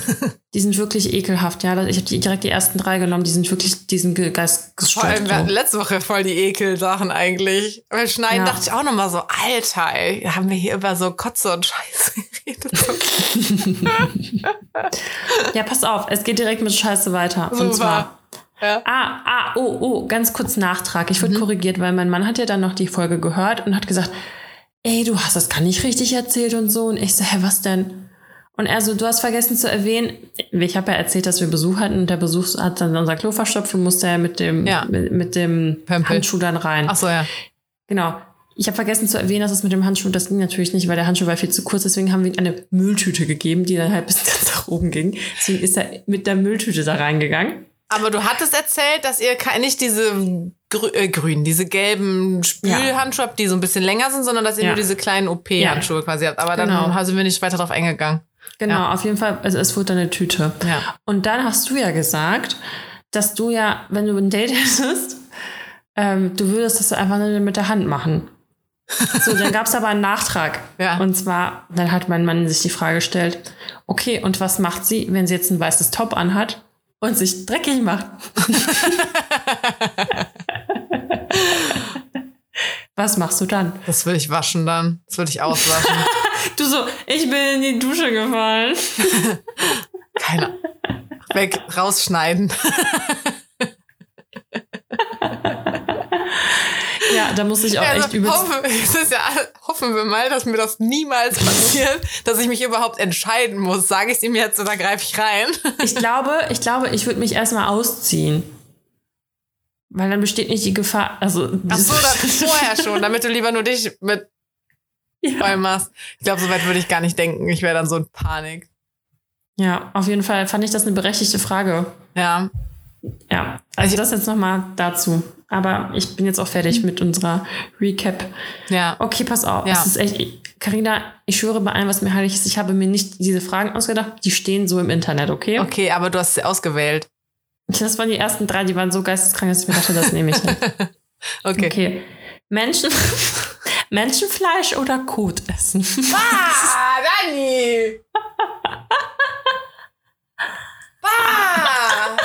die sind wirklich ekelhaft, ja. Ich habe direkt die ersten drei genommen. Die sind wirklich, die sind ge- Vor allem, wir hatten letzte Woche voll die Ekelsachen eigentlich. Weil Schneiden Ja. dachte ich auch nochmal so, Alter, ey, haben wir hier über so Kotze und Scheiße geredet. Ja, pass auf, es geht direkt mit Scheiße weiter. Und Super. zwar. Ja. Ah, ah, oh, oh, ganz kurz Nachtrag. Ich wurde Mhm. korrigiert, weil mein Mann hat ja dann noch die Folge gehört und hat gesagt, ey, du hast das gar nicht richtig erzählt und so. Und ich so, hä, was denn? Und er so, du hast vergessen zu erwähnen, ich habe ja erzählt, dass wir Besuch hatten und der Besuch hat dann unser Klo verstopft und musste ja mit dem, Ja. mit, mit dem Pömpel. Handschuh dann rein. Ach so, ja. Genau. Ich habe vergessen zu erwähnen, dass es mit dem Handschuh, das ging natürlich nicht, weil der Handschuh war viel zu kurz. Deswegen haben wir ihm eine Mülltüte gegeben, die dann halt bis ganz nach oben ging. Deswegen ist er mit der Mülltüte da reingegangen. Aber du hattest erzählt, dass ihr nicht diese grü äh, grünen, diese gelben Spülhandschuhe habt, die so ein bisschen länger sind, sondern dass ihr Ja. nur diese kleinen OP-Handschuhe quasi habt. Aber Genau. dann sind wir nicht weiter drauf eingegangen. Genau, Ja. auf jeden Fall, also es wurde eine Tüte. Ja. Und dann hast du ja gesagt, dass du ja, wenn du ein Date hättest, ähm, du würdest das einfach nur mit der Hand machen. So, dann gab es aber einen Nachtrag. Ja. Und zwar, dann hat mein Mann sich die Frage gestellt, okay, und was macht sie, wenn sie jetzt ein weißes Top anhat und sich dreckig macht? was machst du dann? Das will ich waschen dann. Das will ich auswaschen. Du so, ich bin in die Dusche gefallen. Keine Weg, rausschneiden. Ja, da muss ich auch Also, echt übelst hoffe, ja, hoffen wir mal, dass mir das niemals passiert, dass ich mich überhaupt entscheiden muss. Sage ich es ihm jetzt oder greife ich rein? Ich glaube, ich glaube, ich würde mich erstmal ausziehen. Weil dann besteht nicht die Gefahr. Also, Ach so, das vorher schon, damit du lieber nur dich mit ja. voll machst. Ich glaube, so weit würde ich gar nicht denken. Ich wäre dann so in Panik. ja, auf jeden Fall fand ich das eine berechtigte Frage. Ja. Ja, also das jetzt nochmal dazu. Aber ich bin jetzt auch fertig mit unserer Recap. Ja. Okay, pass auf. Ja. Es ist echt. Carina, ich schwöre bei allem, was mir heilig ist, ich habe mir nicht diese Fragen ausgedacht. Die stehen so im Internet, okay? Okay, aber du hast sie ausgewählt. Das waren die ersten drei, die waren so geisteskrank, dass ich mir dachte, das nehme ich nicht. Okay. Okay. Menschen, Menschenfleisch oder Kot essen? Ah, Dani! Bah!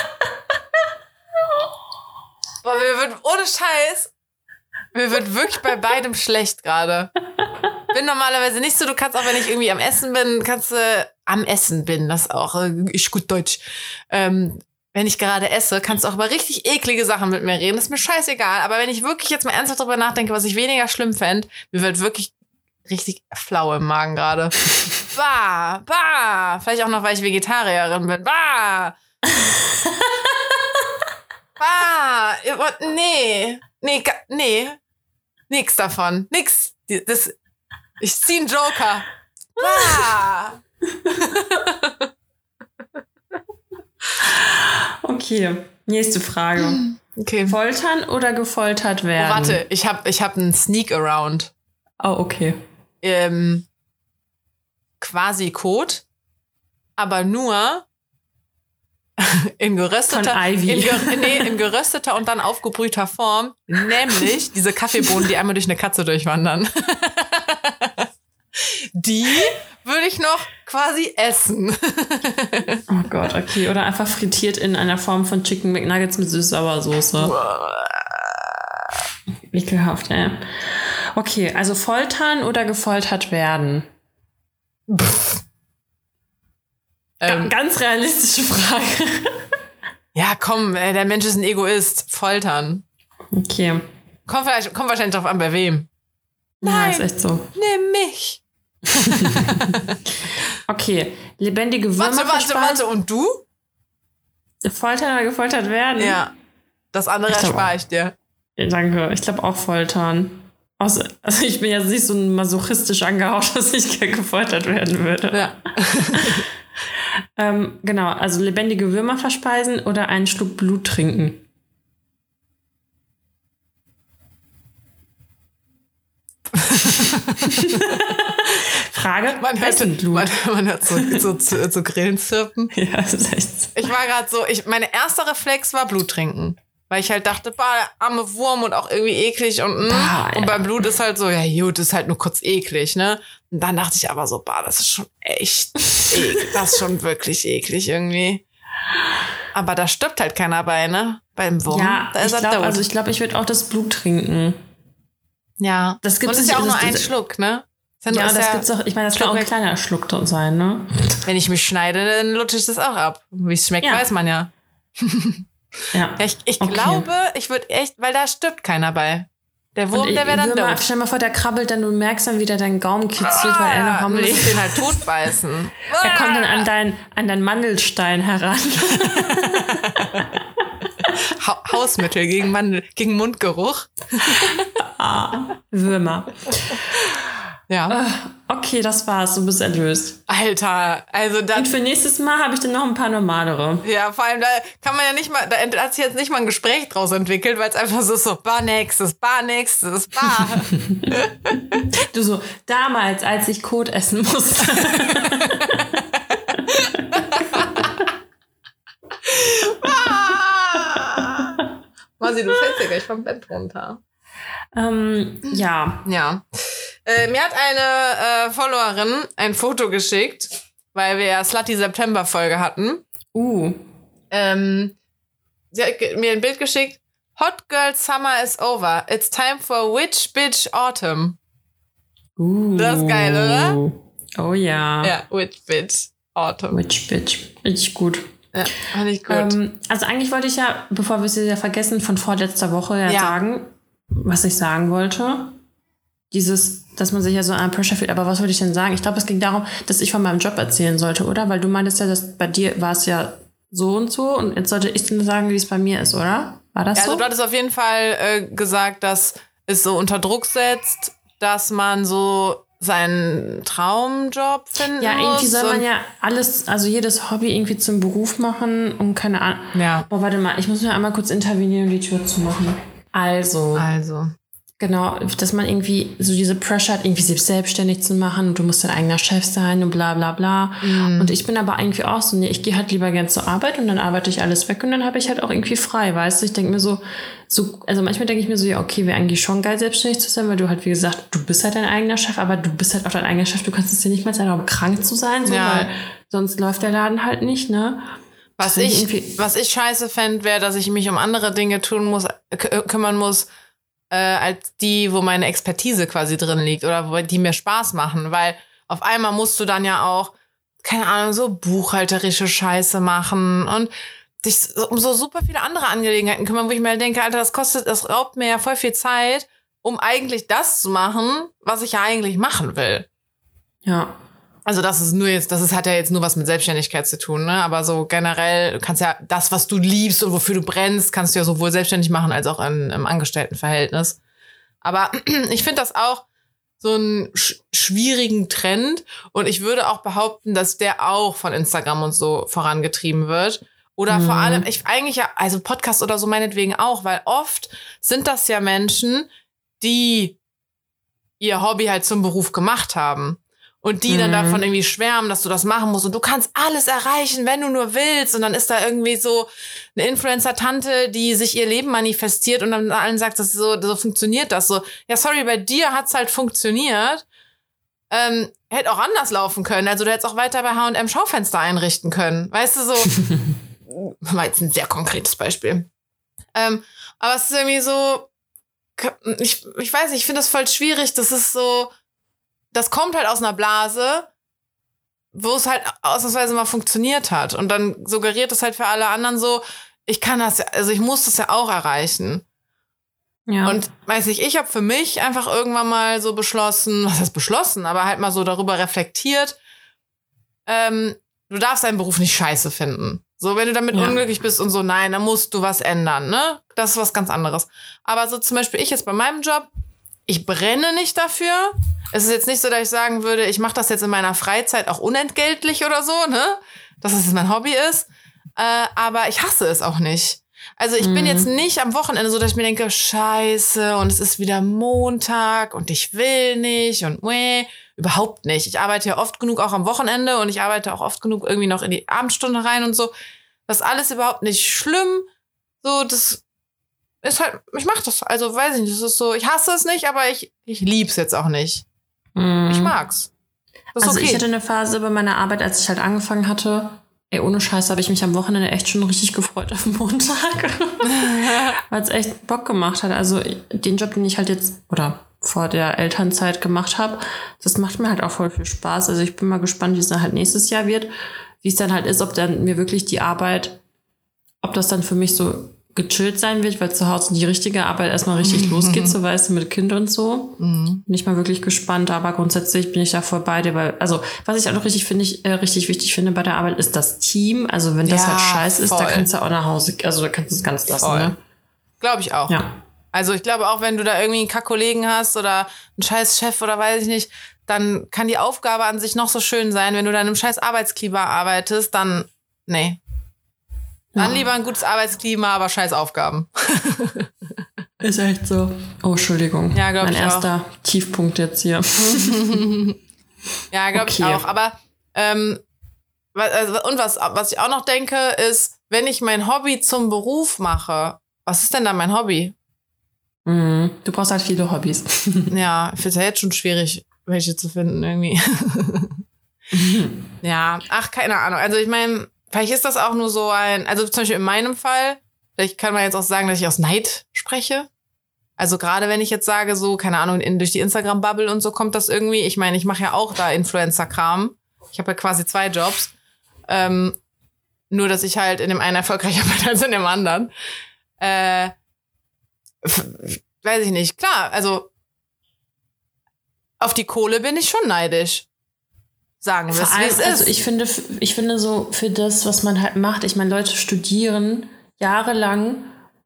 Boah, mir wird ohne Scheiß, mir wird wirklich bei beidem schlecht gerade. Bin normalerweise nicht so, du kannst auch, wenn ich irgendwie am Essen bin, kannst du am Essen bin, das auch, äh, ich gut Deutsch. Ähm, wenn ich gerade esse, kannst du auch über richtig eklige Sachen mit mir reden. Das ist mir scheißegal. Aber wenn ich wirklich jetzt mal ernsthaft drüber nachdenke, was ich weniger schlimm fände, mir wird wirklich richtig flau im Magen gerade. Bah, bah. Vielleicht auch noch, weil ich Vegetarierin bin. Bah. bah. Ihr wollt- Nee. Nee, nee. Nix davon. Nix. Das, ich zieh einen Joker. Bah. Okay, nächste Frage. Okay. Foltern oder gefoltert Oh, werden? warte, ich hab, ich hab einen Sneak Around. Oh, okay. ähm, quasi Code, aber nur in gerösteter, in, nee, in gerösteter und dann aufgebrühter Form, nämlich diese Kaffeebohnen, die einmal durch eine Katze durchwandern. die würde ich noch quasi essen. Oh Gott, okay. Oder einfach frittiert in einer Form von Chicken McNuggets mit süß-sauer-Soße. Ekelhaft, ey. Okay, also foltern oder gefoltert werden? Ähm, Ganz realistische Frage. ja, komm, äh, der Mensch ist ein Egoist. Foltern. Okay. Kommt, vielleicht, kommt wahrscheinlich drauf an, bei wem. Ja, Nein. ist echt so. Nimm mich. Okay. Lebendige Würmer Warte, warte, warte. Und du? Foltern oder gefoltert werden? Ja. Das andere Ich erspare ich dir. Danke. Ich glaube auch foltern. Also, also ich bin jetzt nicht so masochistisch angehaucht, dass ich gerne gefoltert werden würde. Ja. Ähm, genau, also lebendige Würmer verspeisen oder einen Schluck Blut trinken. Frage, Man hört, wessen Blut? man, man hört so, so, so, so Grillen zirpen. ja, das ist echt so. Ich war gerade so, ich, mein erster Reflex war Blut trinken. Weil ich halt dachte, bah, der arme Wurm und auch irgendwie eklig und, mm, Bah, und beim Blut ist halt so, ja gut, ist halt nur kurz eklig, ne? Und dann dachte ich aber so, bah, das ist schon echt eklig. Das ist schon wirklich eklig irgendwie. Aber da stirbt halt keiner bei, ne? Beim Wurm. Ja, da ist ich tot. also ich glaube, ich würde auch das Blut trinken. ja. Das ist nicht- ja auch nur das- ein das- Schluck, ne? Nur- Ja, das gibt's auch, ich meine, das kann auch ein kleiner Schluck dort sein, ne? Wenn ich mich schneide, dann lutsche ich das auch ab. Wie es schmeckt, Ja. weiß man ja. Ja. Ja, Ich, ich Okay. glaube, ich würde echt, weil da stirbt keiner bei. Der Wurm, der wäre dann tot. Stell dir mal vor, der krabbelt dann, du merkst dann wieder deinen Gaumen kitzelt, weil er noch Ah, am musst den halt totbeißen. Er kommt dann an, dein, an deinen Mandelstein heran. ha Hausmittel gegen, Mandel, gegen Mundgeruch. Würmer. Ja. Äh, okay, das war's. Du bist erlöst. Alter, also dann. Und für nächstes Mal habe ich dann noch ein paar normalere. Ja, vor allem, da kann man ja nicht mal, da hat sich jetzt nicht mal ein Gespräch draus entwickelt, weil es einfach so ist, so, bar nächstes, bar nächstes, bar. du so, damals, als ich Kot essen musste. Masi, du fällst ja gleich vom Bett runter. Ähm, ja. Ja. Äh, mir hat eine äh, Followerin ein Foto geschickt, weil wir ja Slutty September Folge hatten. Uh. Ähm, sie hat mir ein Bild geschickt. Hot Girl Summer is over. It's time for Witch Bitch Autumn. Uh. Das ist geil, oder? Oh ja. Ja, Witch Bitch Autumn. Witch Bitch. Richtig gut. Ja, fand ich gut. Ähm, also eigentlich wollte ich ja, bevor wir es ja vergessen, von vorletzter Woche ja, Ja. sagen, was ich sagen wollte. Dieses, dass man sich ja so an Pressure fühlt. Aber was wollte ich denn sagen? Ich glaube, es ging darum, dass ich von meinem Job erzählen sollte, oder? Weil du meintest ja, dass bei dir war es ja so und so und jetzt sollte ich dann sagen, wie es bei mir ist, oder? War das Ja, also so? du hattest auf jeden Fall äh, gesagt, dass es so unter Druck setzt, dass man so seinen Traumjob finden Ja, irgendwie soll man ja alles, also jedes Hobby irgendwie zum Beruf machen und keine Ahnung. Ja. Boah, warte mal, ich muss mir einmal kurz intervenieren, um die Tür zu machen. Also, Also. Genau, dass man irgendwie so diese Pressure hat, irgendwie sich selbstständig zu machen und du musst dein eigener Chef sein und bla bla bla. Mhm. Und ich bin aber irgendwie auch so, nee, ich gehe halt lieber gern zur Arbeit und dann arbeite ich alles weg und dann habe ich halt auch irgendwie frei, weißt du? Ich denke mir so, so, also manchmal denke ich mir so, ja, okay, wäre eigentlich schon geil, selbstständig zu sein, weil du halt, wie gesagt, du bist halt dein eigener Chef, aber du bist halt auch dein eigener Chef, du kannst es dir nicht mal sein, um krank zu sein, so, Ja. weil sonst läuft der Laden halt nicht, ne? Was ich was ich scheiße fände, wäre, dass ich mich um andere Dinge tun muss, kümmern muss, äh, als die, wo meine Expertise quasi drin liegt oder wo die mir Spaß machen. Weil auf einmal musst du dann ja auch, keine Ahnung, so buchhalterische Scheiße machen und dich um so super viele andere Angelegenheiten kümmern, wo ich mir denke, Alter, das kostet, das raubt mir ja voll viel Zeit, um eigentlich das zu machen, was ich ja eigentlich machen will. Ja. Also das ist nur jetzt, das ist, hat ja jetzt nur was mit Selbstständigkeit zu tun, ne? Aber so generell du kannst ja das, was du liebst und wofür du brennst, kannst du ja sowohl selbstständig machen als auch in, im Angestelltenverhältnis. Aber ich finde das auch so einen sch schwierigen Trend und ich würde auch behaupten, dass der auch von Instagram und so vorangetrieben wird. Oder vor Mhm. allem, ich eigentlich ja, also Podcast oder so meinetwegen auch, weil oft sind das ja Menschen, die ihr Hobby halt zum Beruf gemacht haben. Und die dann Mhm. davon irgendwie schwärmen, dass du das machen musst. Und du kannst alles erreichen, wenn du nur willst. Und dann ist da irgendwie so eine Influencer-Tante, die sich ihr Leben manifestiert und dann allen sagt, dass so, so funktioniert das. So, ja, sorry, bei dir hat's halt funktioniert. Ähm, hätte auch anders laufen können. Also du hättest auch weiter bei H&M Schaufenster einrichten können. Weißt du, so. war jetzt ein sehr konkretes Beispiel. Ähm, aber es ist irgendwie so, ich, ich weiß nicht, ich finde das voll schwierig. Das ist so, das kommt halt aus einer Blase, wo es halt ausnahmsweise mal funktioniert hat. Und dann suggeriert es halt für alle anderen so, ich kann das, also ich muss das ja auch erreichen. Ja. Und weiß ich, ich habe für mich einfach irgendwann mal so beschlossen, was heißt beschlossen, aber halt mal so darüber reflektiert, ähm, du darfst deinen Beruf nicht scheiße finden. So, wenn du damit Ja. unglücklich bist und so, nein, dann musst du was ändern, ne? Das ist was ganz anderes. Aber so zum Beispiel ich jetzt bei meinem Job, ich brenne nicht dafür. Es ist jetzt nicht so, dass ich sagen würde, ich mache das jetzt in meiner Freizeit auch unentgeltlich oder so, ne? Dass es mein Hobby ist. Äh, aber ich hasse es auch nicht. Also ich bin Mhm. jetzt nicht am Wochenende so, dass ich mir denke, scheiße, und es ist wieder Montag und ich will nicht und meh. Überhaupt nicht. Ich arbeite ja oft genug auch am Wochenende und ich arbeite auch oft genug irgendwie noch in die Abendstunde rein und so. Das ist alles überhaupt nicht schlimm. So, das ist halt, ich mach das. Also weiß ich nicht, das ist so, ich hasse es nicht, aber ich, ich lieb's jetzt auch nicht. Mhm. Ich mag's. Das ist Also okay. ich hatte eine Phase bei meiner Arbeit, als ich halt angefangen hatte. Ey, ohne Scheiß habe ich mich am Wochenende echt schon richtig gefreut auf den Montag. Weil es echt Bock gemacht hat. Also den Job, den ich halt jetzt, oder vor der Elternzeit gemacht habe, das macht mir halt auch voll viel Spaß. Also ich bin mal gespannt, wie es dann halt nächstes Jahr wird. Wie es dann halt ist, ob dann mir wirklich die Arbeit, ob das dann für mich so gechillt sein wird, weil zu Hause die richtige Arbeit erstmal richtig losgeht, so weißt du, mit Kind und so. Mhm. Bin ich mal wirklich gespannt, aber grundsätzlich bin ich da voll bei dir, weil, also, was ich auch noch richtig finde, ich, äh, richtig wichtig finde bei der Arbeit, ist das Team. Also, wenn das Ja, halt scheiße ist, da kannst du auch nach Hause, also, da kannst du es ganz lassen, Voll. ne? Glaube ich auch. Ja. Also ich glaube auch, wenn du da irgendwie einen Kack-Kollegen hast oder einen scheiß Chef oder weiß ich nicht, dann kann die Aufgabe an sich noch so schön sein. Wenn du dann im scheiß Arbeitsklima arbeitest, dann, nee. Dann Ja. lieber ein gutes Arbeitsklima, aber scheiß Aufgaben. Ist echt so. Oh, Entschuldigung. Ja, glaub Mein ich auch. erster Tiefpunkt jetzt hier. Ja, glaube ich Okay. auch. Aber ähm, also, und was, was ich auch noch denke, ist, wenn ich mein Hobby zum Beruf mache, was ist denn dann mein Hobby? Mhm. Du brauchst halt viele Hobbys. Ja, ich finde es ja jetzt schon schwierig, welche zu finden irgendwie. ja, ach, keine Ahnung. Also ich meine, vielleicht ist das auch nur so ein, also zum Beispiel in meinem Fall, vielleicht kann man jetzt auch sagen, dass ich aus Neid spreche. Also gerade wenn ich jetzt sage, so, keine Ahnung, in, durch die Instagram-Bubble und so kommt das irgendwie. Ich meine, ich mache ja auch da Influencer-Kram. Ich habe ja quasi zwei Jobs. Ähm, nur, dass ich halt in dem einen erfolgreicher bin als in dem anderen. Äh, weiß ich nicht. Klar, also auf die Kohle bin ich schon neidisch. Sagen wir es, wie es ist. also ich finde, ich finde so für das, was man halt macht, ich meine, Leute studieren jahrelang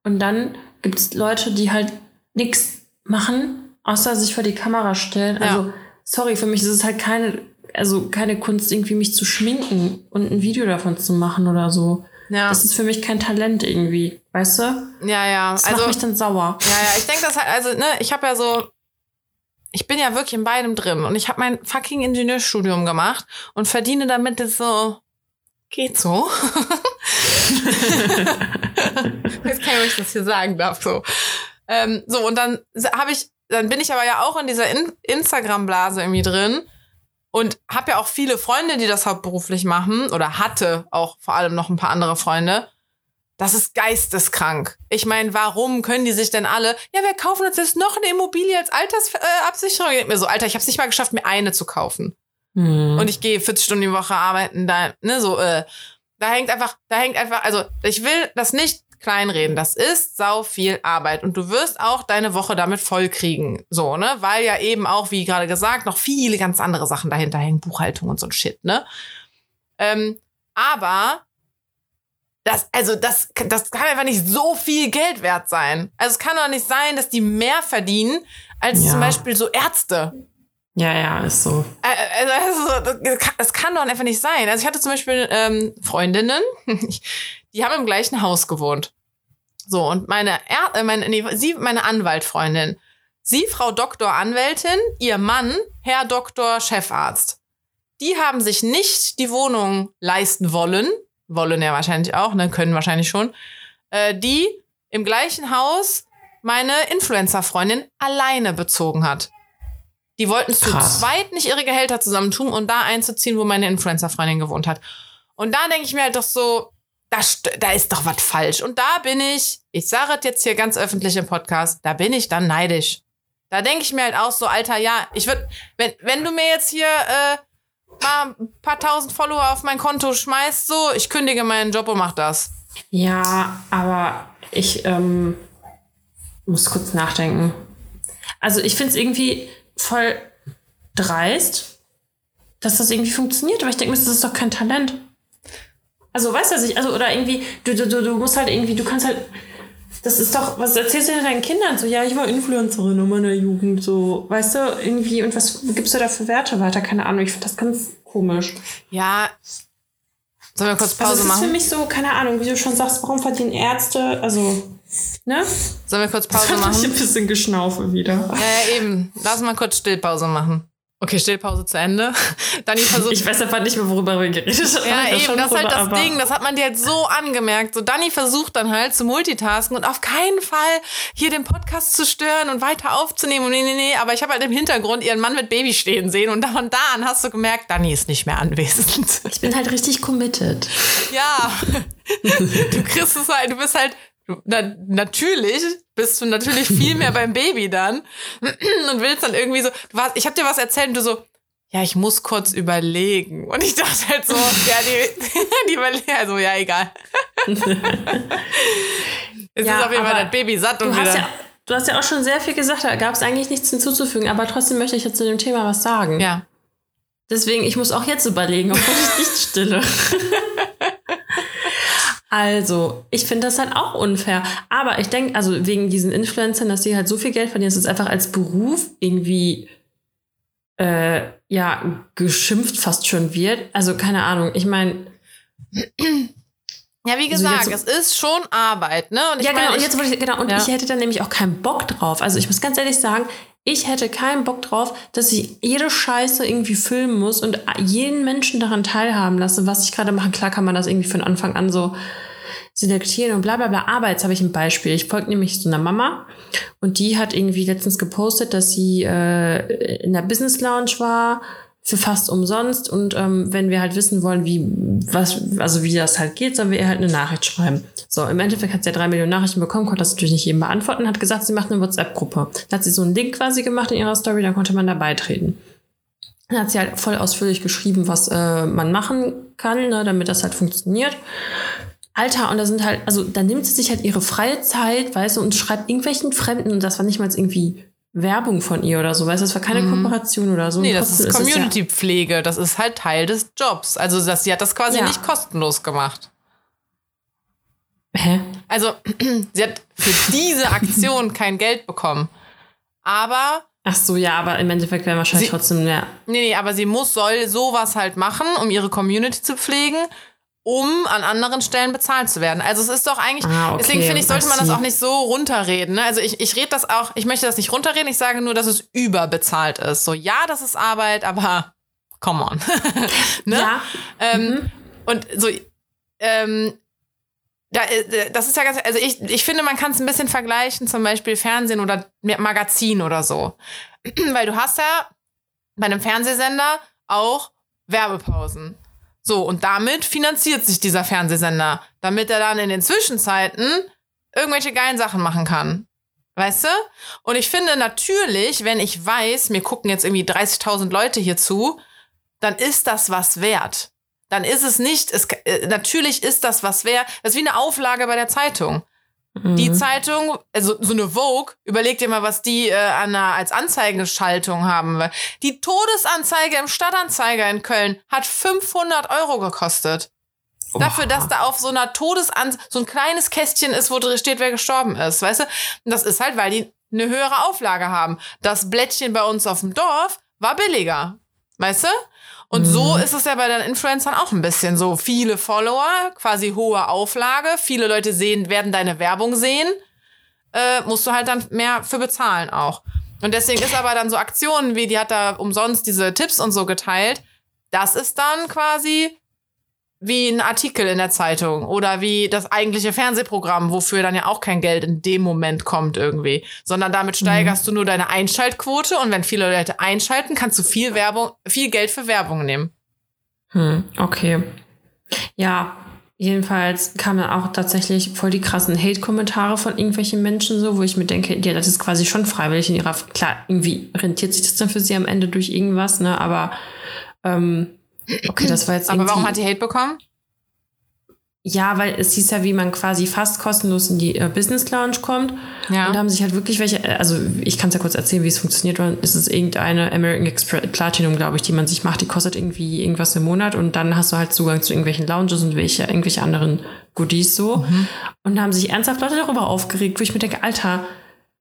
und dann gibt es Leute, die halt nichts machen, außer sich vor die Kamera stellen. Ja. Also, sorry, für mich ist es halt keine, also keine Kunst, irgendwie mich zu schminken und ein Video davon zu machen oder so. ja. Das ist für mich kein Talent irgendwie, weißt du? ja, ja. Das Also, macht mich dann sauer. Ja, ja, ich denke das halt, also, ne, ich habe ja so, ich bin ja wirklich in beidem drin und ich habe mein fucking Ingenieurstudium gemacht und verdiene damit das so, geht so. Jetzt kann ich das hier sagen darf, so. Ähm, so, und dann habe ich, dann bin ich aber ja auch in dieser in Instagram-Blase irgendwie drin und habe ja auch viele Freunde, die das hauptberuflich machen oder hatte auch vor allem noch ein paar andere Freunde. Das ist geisteskrank. Ich meine, warum können die sich denn alle, ja, wir kaufen uns jetzt noch eine Immobilie als Altersabsicherung. Ich denk mir so, Alter, ich habe es nicht mal geschafft, mir eine zu kaufen. Hm. Und ich gehe 40 Stunden die Woche arbeiten, da, ne, so, äh, da hängt einfach, da hängt einfach, also ich will das nicht kleinreden. Das ist sau viel Arbeit und du wirst auch deine Woche damit voll kriegen, so, ne, weil ja eben auch, wie gerade gesagt, noch viele ganz andere Sachen dahinter hängen, Buchhaltung und so ein Shit, ne. Ähm, aber das, also das, das kann einfach nicht so viel Geld wert sein. Also es kann doch nicht sein, dass die mehr verdienen als Ja. zum Beispiel so Ärzte. ja, ja, ist so. Also, das, kann, das kann doch einfach nicht sein. Also ich hatte zum Beispiel ähm, Freundinnen, die haben im gleichen Haus gewohnt. So, und meine, er äh, meine, nee, sie, meine Anwaltfreundin, sie, Frau Doktor Anwältin, ihr Mann, Herr Doktor Chefarzt. Die haben sich nicht die Wohnung leisten wollen, wollen ja wahrscheinlich auch, ne, können wahrscheinlich schon, äh, die im gleichen Haus meine Influencer-Freundin alleine bezogen hat. Die wollten zu zweit nicht ihre Gehälter zusammentun und da einzuziehen, wo meine Influencer-Freundin gewohnt hat. Und da denke ich mir halt doch so, da, da ist doch was falsch. Und da bin ich, ich sage es jetzt hier ganz öffentlich im Podcast, da bin ich dann neidisch. Da denke ich mir halt auch so, Alter, ja, ich würde, wenn, wenn du mir jetzt hier äh, mal ein paar tausend Follower auf mein Konto schmeißt, so, ich kündige meinen Job und mach das. Ja, aber ich ähm, muss kurz nachdenken. Also ich finde es irgendwie voll dreist, dass das irgendwie funktioniert, aber ich denke mir, das ist doch kein Talent. Also weißt du, ich, also oder irgendwie, du, du, du musst halt irgendwie, du kannst halt, das ist doch, was erzählst du denn deinen Kindern? So, ja, ich war Influencerin in meiner Jugend, so, weißt du, irgendwie, und was gibst du da für Werte weiter? Keine Ahnung, ich finde das ganz komisch. Ja. Sollen wir kurz Also Pause es ist für machen? mich so, keine Ahnung, wie du schon sagst, warum verdienen Ärzte, also, ne? Sollen wir kurz Pause hab ich ein machen? bisschen Geschnaufe wieder. Ja, ja, eben. Lass mal kurz Stillpause machen. Okay, Stillpause zu Ende. Dani versucht. Ich weiß einfach nicht mehr, worüber wir geredet haben. ja, eben, das ist halt das Ding, das hat man dir halt so angemerkt. So, Dani versucht dann halt zu multitasken und auf keinen Fall hier den Podcast zu stören und weiter aufzunehmen und nee, nee, nee. Aber ich habe halt im Hintergrund ihren Mann mit Baby stehen sehen und von da an hast du gemerkt, Dani ist nicht mehr anwesend. Ich bin halt richtig committed. Ja, du kriegst es halt, du bist halt, na, natürlich bist du natürlich viel mehr beim Baby dann und willst dann irgendwie so, warst, ich habe dir was erzählt und du so, ja, ich muss kurz überlegen. Und ich dachte halt so, ja, die, die überlegen, also ja, egal. es Ja, ist auf jeden Fall das Baby satt und wieder. ja, du hast ja auch schon sehr viel gesagt, da gab es eigentlich nichts hinzuzufügen, aber trotzdem möchte ich jetzt zu dem Thema was sagen. Ja. Deswegen, ich muss auch jetzt überlegen, obwohl ich nicht stille. Also, ich finde das halt auch unfair. Aber ich denke, also wegen diesen Influencern, dass die halt so viel Geld verdienen, dass es einfach als Beruf irgendwie äh, ja, geschimpft fast schon wird. Also keine Ahnung, ich meine. Ja, wie gesagt, also es ist schon Arbeit, ne? Und ja, genau, und jetzt ich, genau, und ja. ich hätte dann nämlich auch keinen Bock drauf. Also ich muss ganz ehrlich sagen, ich hätte keinen Bock drauf, dass ich jede Scheiße irgendwie filmen muss und jeden Menschen daran teilhaben lasse, was ich gerade mache. Klar kann man das irgendwie von Anfang an so selektieren und bla bla bla. Aber jetzt habe ich ein Beispiel. Ich folge nämlich so einer Mama und die hat irgendwie letztens gepostet, dass sie äh, in der Business Lounge war für fast umsonst. Und ähm, wenn wir halt wissen wollen, wie, was, also wie das halt geht, sollen wir ihr halt eine Nachricht schreiben. So, im Endeffekt hat sie ja drei Millionen Nachrichten bekommen, konnte das natürlich nicht jedem beantworten, hat gesagt, sie macht eine WhatsApp-Gruppe. Da hat sie so einen Link quasi gemacht in ihrer Story, dann konnte man da beitreten. Dann hat sie halt voll ausführlich geschrieben, was äh, man machen kann, ne, damit das halt funktioniert. Alter, und da sind halt, also da nimmt sie sich halt ihre freie Zeit, weißt du, und schreibt irgendwelchen Fremden, und das war nicht mal irgendwie Werbung von ihr oder so, weißt du, das war keine mhm. Kooperation oder so. Nee, das ist Community-Pflege, ja das ist halt Teil des Jobs. Also das, sie hat das quasi ja. nicht kostenlos gemacht. Hä? Also, sie hat für diese Aktion kein Geld bekommen. Aber. Ach so, ja, aber im Endeffekt wäre wahrscheinlich sie, trotzdem, ja. Nee, nee, aber sie muss, soll sowas halt machen, um ihre Community zu pflegen um an anderen Stellen bezahlt zu werden. Also es ist doch eigentlich, ah, okay. deswegen finde ich, sollte man das auch nicht so runterreden. Ne? Also ich, ich rede das auch, ich möchte das nicht runterreden, ich sage nur, dass es überbezahlt ist. So, ja, das ist Arbeit, aber come on. ne? Ja. Ähm, mhm. Und so, ähm, da, äh, das ist ja ganz, also ich, ich finde, man kann es ein bisschen vergleichen, zum Beispiel Fernsehen oder Magazin oder so. Weil du hast ja bei einem Fernsehsender auch Werbepausen. So, und damit finanziert sich dieser Fernsehsender, damit er dann in den Zwischenzeiten irgendwelche geilen Sachen machen kann. Weißt du? Und ich finde natürlich, wenn ich weiß, mir gucken jetzt irgendwie 30.000 Leute hier zu, dann ist das was wert. Dann ist es nicht, es, äh, natürlich ist das was wert. Das ist wie eine Auflage bei der Zeitung. Die mhm. Zeitung, also so eine Vogue, überleg dir mal, was die äh, an einer, als Anzeigenschaltung haben. Die Todesanzeige im Stadtanzeiger in Köln hat 500 Euro gekostet. Oh. Dafür, dass da auf so einer Todesan so ein kleines Kästchen ist, wo drin steht, wer gestorben ist, weißt du? Und das ist halt, weil die eine höhere Auflage haben. Das Blättchen bei uns auf dem Dorf war billiger, weißt du? Und mhm. so ist es ja bei den Influencern auch ein bisschen so. Viele Follower, quasi hohe Auflage, viele Leute sehen, werden deine Werbung sehen, äh, musst du halt dann mehr für bezahlen auch. Und deswegen ist aber dann so Aktionen wie, die hat da umsonst diese Tipps und so geteilt. Das ist dann quasi wie ein Artikel in der Zeitung oder wie das eigentliche Fernsehprogramm, wofür dann ja auch kein Geld in dem Moment kommt irgendwie, sondern damit steigerst mhm. du nur deine Einschaltquote und wenn viele Leute einschalten, kannst du viel Werbung, viel Geld für Werbung nehmen. Hm, okay. Ja, jedenfalls kamen auch tatsächlich voll die krassen Hate-Kommentare von irgendwelchen Menschen so, wo ich mir denke, ja, das ist quasi schon freiwillig in ihrer, klar, irgendwie rentiert sich das dann für sie am Ende durch irgendwas, ne, aber ähm, Okay, das war jetzt Aber warum hat die Hate bekommen? Ja, weil es hieß ja, wie man quasi fast kostenlos in die äh, Business Lounge kommt. Ja. Und da haben sich halt wirklich welche, äh, also ich kann es ja kurz erzählen, wie es funktioniert. Es ist irgendeine American Express Platinum, glaube ich, die man sich macht. Die kostet irgendwie irgendwas im Monat und dann hast du halt Zugang zu irgendwelchen Lounges und welche, irgendwelche anderen Goodies so. Mhm. Und da haben sich ernsthaft Leute darüber aufgeregt, wo ich mir denke, Alter,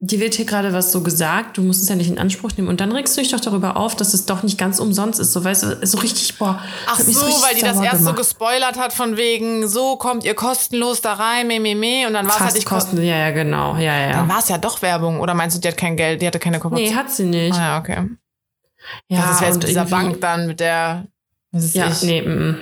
dir wird hier gerade was so gesagt, du musst es ja nicht in Anspruch nehmen. Und dann regst du dich doch darüber auf, dass es doch nicht ganz umsonst ist. So, weißt du, so richtig, boah. Ach so, so weil die das erst gemacht. so gespoilert hat von wegen, so kommt ihr kostenlos da rein, meh, meh, meh. Und dann war es halt nicht kosten. Ja, ja, genau. Ja, ja. Dann war es ja doch Werbung. Oder meinst du, die hat kein Geld, die hatte keine Kooperation? Nee, hat sie nicht. Ah, ja, okay. Ja, das ist jetzt mit dieser Bank dann, mit der. ja, ich. nee, m -m.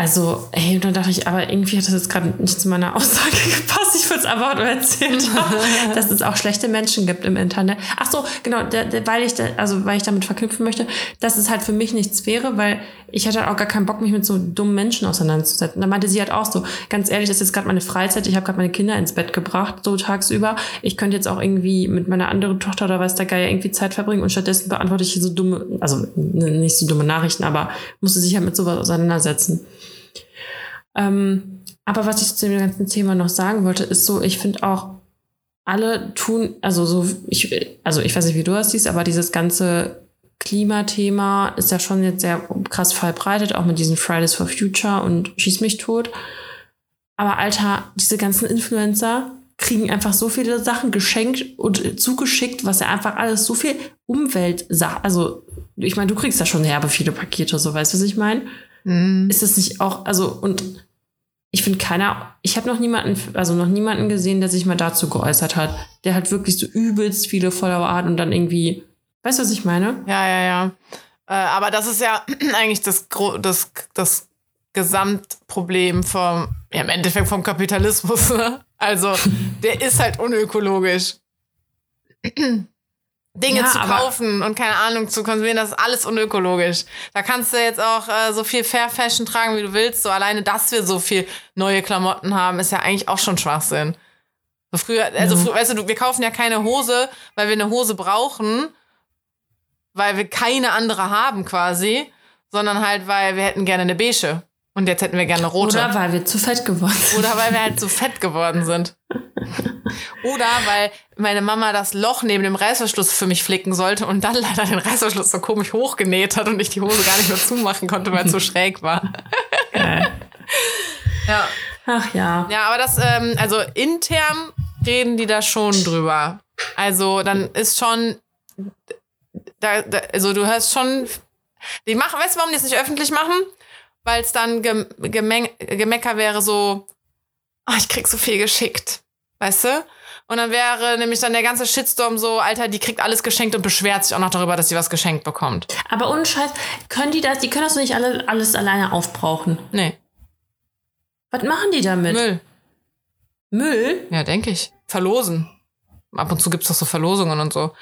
Also, hey, dann dachte ich, aber irgendwie hat das jetzt gerade nicht zu meiner Aussage gepasst. Ich würde es einfach nur erzählen, dass es auch schlechte Menschen gibt im Internet. Ach so, genau, der, der, weil ich da, also weil ich damit verknüpfen möchte, dass es halt für mich nichts wäre, weil ich hatte auch gar keinen Bock, mich mit so dummen Menschen auseinanderzusetzen. Da meinte sie halt auch so, ganz ehrlich, das ist jetzt gerade meine Freizeit, ich habe gerade meine Kinder ins Bett gebracht, so tagsüber. Ich könnte jetzt auch irgendwie mit meiner anderen Tochter oder weiß der Geier irgendwie Zeit verbringen und stattdessen beantworte ich hier so dumme, also nicht so dumme Nachrichten, aber musste sich halt mit sowas auseinandersetzen. Ähm, aber was ich zu dem ganzen Thema noch sagen wollte, ist so, ich finde auch, alle tun, also so, ich, also ich weiß nicht, wie du das siehst, aber dieses ganze Klimathema ist ja schon jetzt sehr krass verbreitet, auch mit diesen Fridays for Future und Schieß mich tot. Aber Alter, diese ganzen Influencer, kriegen einfach so viele Sachen geschenkt und zugeschickt, was ja einfach alles so viel Umwelt sagt. Also, ich meine, du kriegst ja schon herbe viele Pakete, so weißt du, was ich meine? Mhm. Ist das nicht auch, also, und ich finde keiner, ich habe noch niemanden, also noch niemanden gesehen, der sich mal dazu geäußert hat, der halt wirklich so übelst viele Follower hat und dann irgendwie, weißt du, was ich meine? Ja, ja, ja. Äh, aber das ist ja eigentlich das, das, das Gesamtproblem vom, ja, im Endeffekt vom Kapitalismus. Ne? Also, der ist halt unökologisch. Dinge Ja, zu kaufen und keine Ahnung zu konsumieren, das ist alles unökologisch. Da kannst du jetzt auch äh, so viel Fair Fashion tragen, wie du willst. So alleine, dass wir so viel neue Klamotten haben, ist ja eigentlich auch schon Schwachsinn. So früher, also Ja. früher, weißt du, wir kaufen ja keine Hose, weil wir eine Hose brauchen, weil wir keine andere haben quasi, sondern halt, weil wir hätten gerne eine beige. Und jetzt hätten wir gerne eine rote. Oder weil wir zu fett geworden sind. Oder weil wir halt so fett geworden sind. Oder weil meine Mama das Loch neben dem Reißverschluss für mich flicken sollte und dann leider den Reißverschluss so komisch hochgenäht hat und ich die Hose gar nicht mehr zumachen konnte, weil es so schräg war. Geil. Ja. Ach ja. Ja, aber das, ähm, also intern reden die da schon drüber. Also dann ist schon, da, da, also du hörst schon, die machen, weißt du, warum die es nicht öffentlich machen? Weil es dann gem, Gemecker wäre so, oh, ich krieg so viel geschickt, weißt du? Und dann wäre nämlich dann der ganze Shitstorm so, Alter, die kriegt alles geschenkt und beschwert sich auch noch darüber, dass sie was geschenkt bekommt. Aber ohne Scheiß, können die das, die können das doch nicht alle, alles alleine aufbrauchen. Nee, Was machen die damit? Müll. Müll? Ja, denke ich. Verlosen. Ab und zu gibt's doch so Verlosungen und so.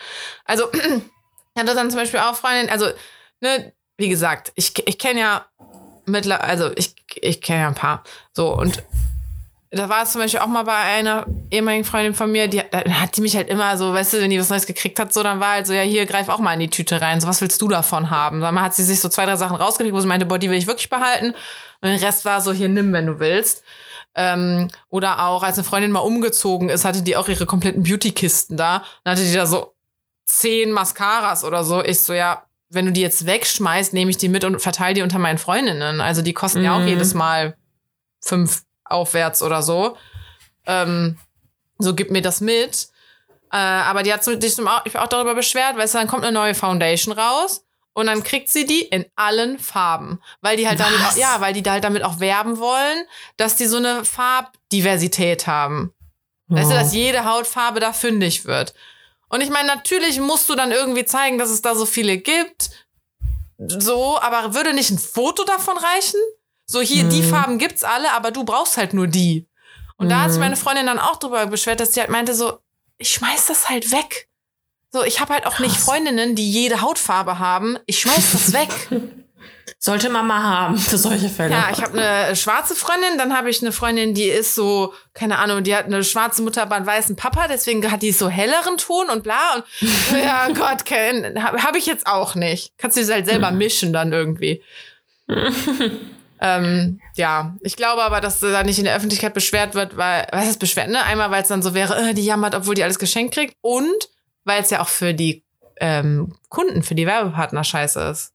Also, ich hatte dann zum Beispiel auch Freundin, also, ne, wie gesagt, ich, ich kenne ja mittler, also ich, ich kenne ja ein paar. So, und da war es zum Beispiel auch mal bei einer ehemaligen Freundin von mir, die hat die mich halt immer so, weißt du, wenn die was Neues gekriegt hat, so, dann war halt so, ja, hier, greif auch mal in die Tüte rein. So, was willst du davon haben? Dann hat sie sich so zwei, drei Sachen rausgekriegt, wo sie meinte, boah, die will ich wirklich behalten. Und den Rest war so, hier, nimm, wenn du willst. Ähm, oder auch, als eine Freundin mal umgezogen ist, hatte die auch ihre kompletten Beauty-Kisten da. Dann hatte die da so zehn Mascaras oder so. Ich so, ja, wenn du die jetzt wegschmeißt, nehme ich die mit und verteile die unter meinen Freundinnen. Also die kosten ja auch Mhm. jedes Mal fünf aufwärts oder so. Ähm, so gib mir das mit. Äh, aber die hat sich auch darüber beschwert, weil dann kommt eine neue Foundation raus und dann kriegt sie die in allen Farben, weil die halt damit auch, ja, weil die da halt damit auch werben wollen, dass die so eine Farbdiversität haben. Weißt du, dass jede Hautfarbe da fündig wird. Und ich meine, natürlich musst du dann irgendwie zeigen, dass es da so viele gibt. So, aber würde nicht ein Foto davon reichen? So, hier, die Mhm. Farben gibt's alle, aber du brauchst halt nur die. Und da hat sich Mhm. meine Freundin dann auch drüber beschwert, dass die halt meinte so, ich schmeiß das halt weg. So, ich habe halt auch nicht. Freundinnen, die jede Hautfarbe haben. Ich schmeiß das weg. Sollte man mal haben für solche Fälle. Ja, ich habe eine schwarze Freundin, dann habe ich eine Freundin, die ist so, keine Ahnung, die hat eine schwarze Mutter, aber einen weißen Papa, deswegen hat die so helleren Ton und bla. Und ja Gott, habe hab ich jetzt auch nicht. Kannst du das halt selber mischen dann irgendwie. ähm, ja, ich glaube aber, dass da nicht in der Öffentlichkeit beschwert wird, weil, was ist beschwert, ne? Einmal, weil es dann so wäre, äh, die jammert, obwohl die alles geschenkt kriegt und weil es ja auch für die ähm, Kunden, für die Werbepartner scheiße ist.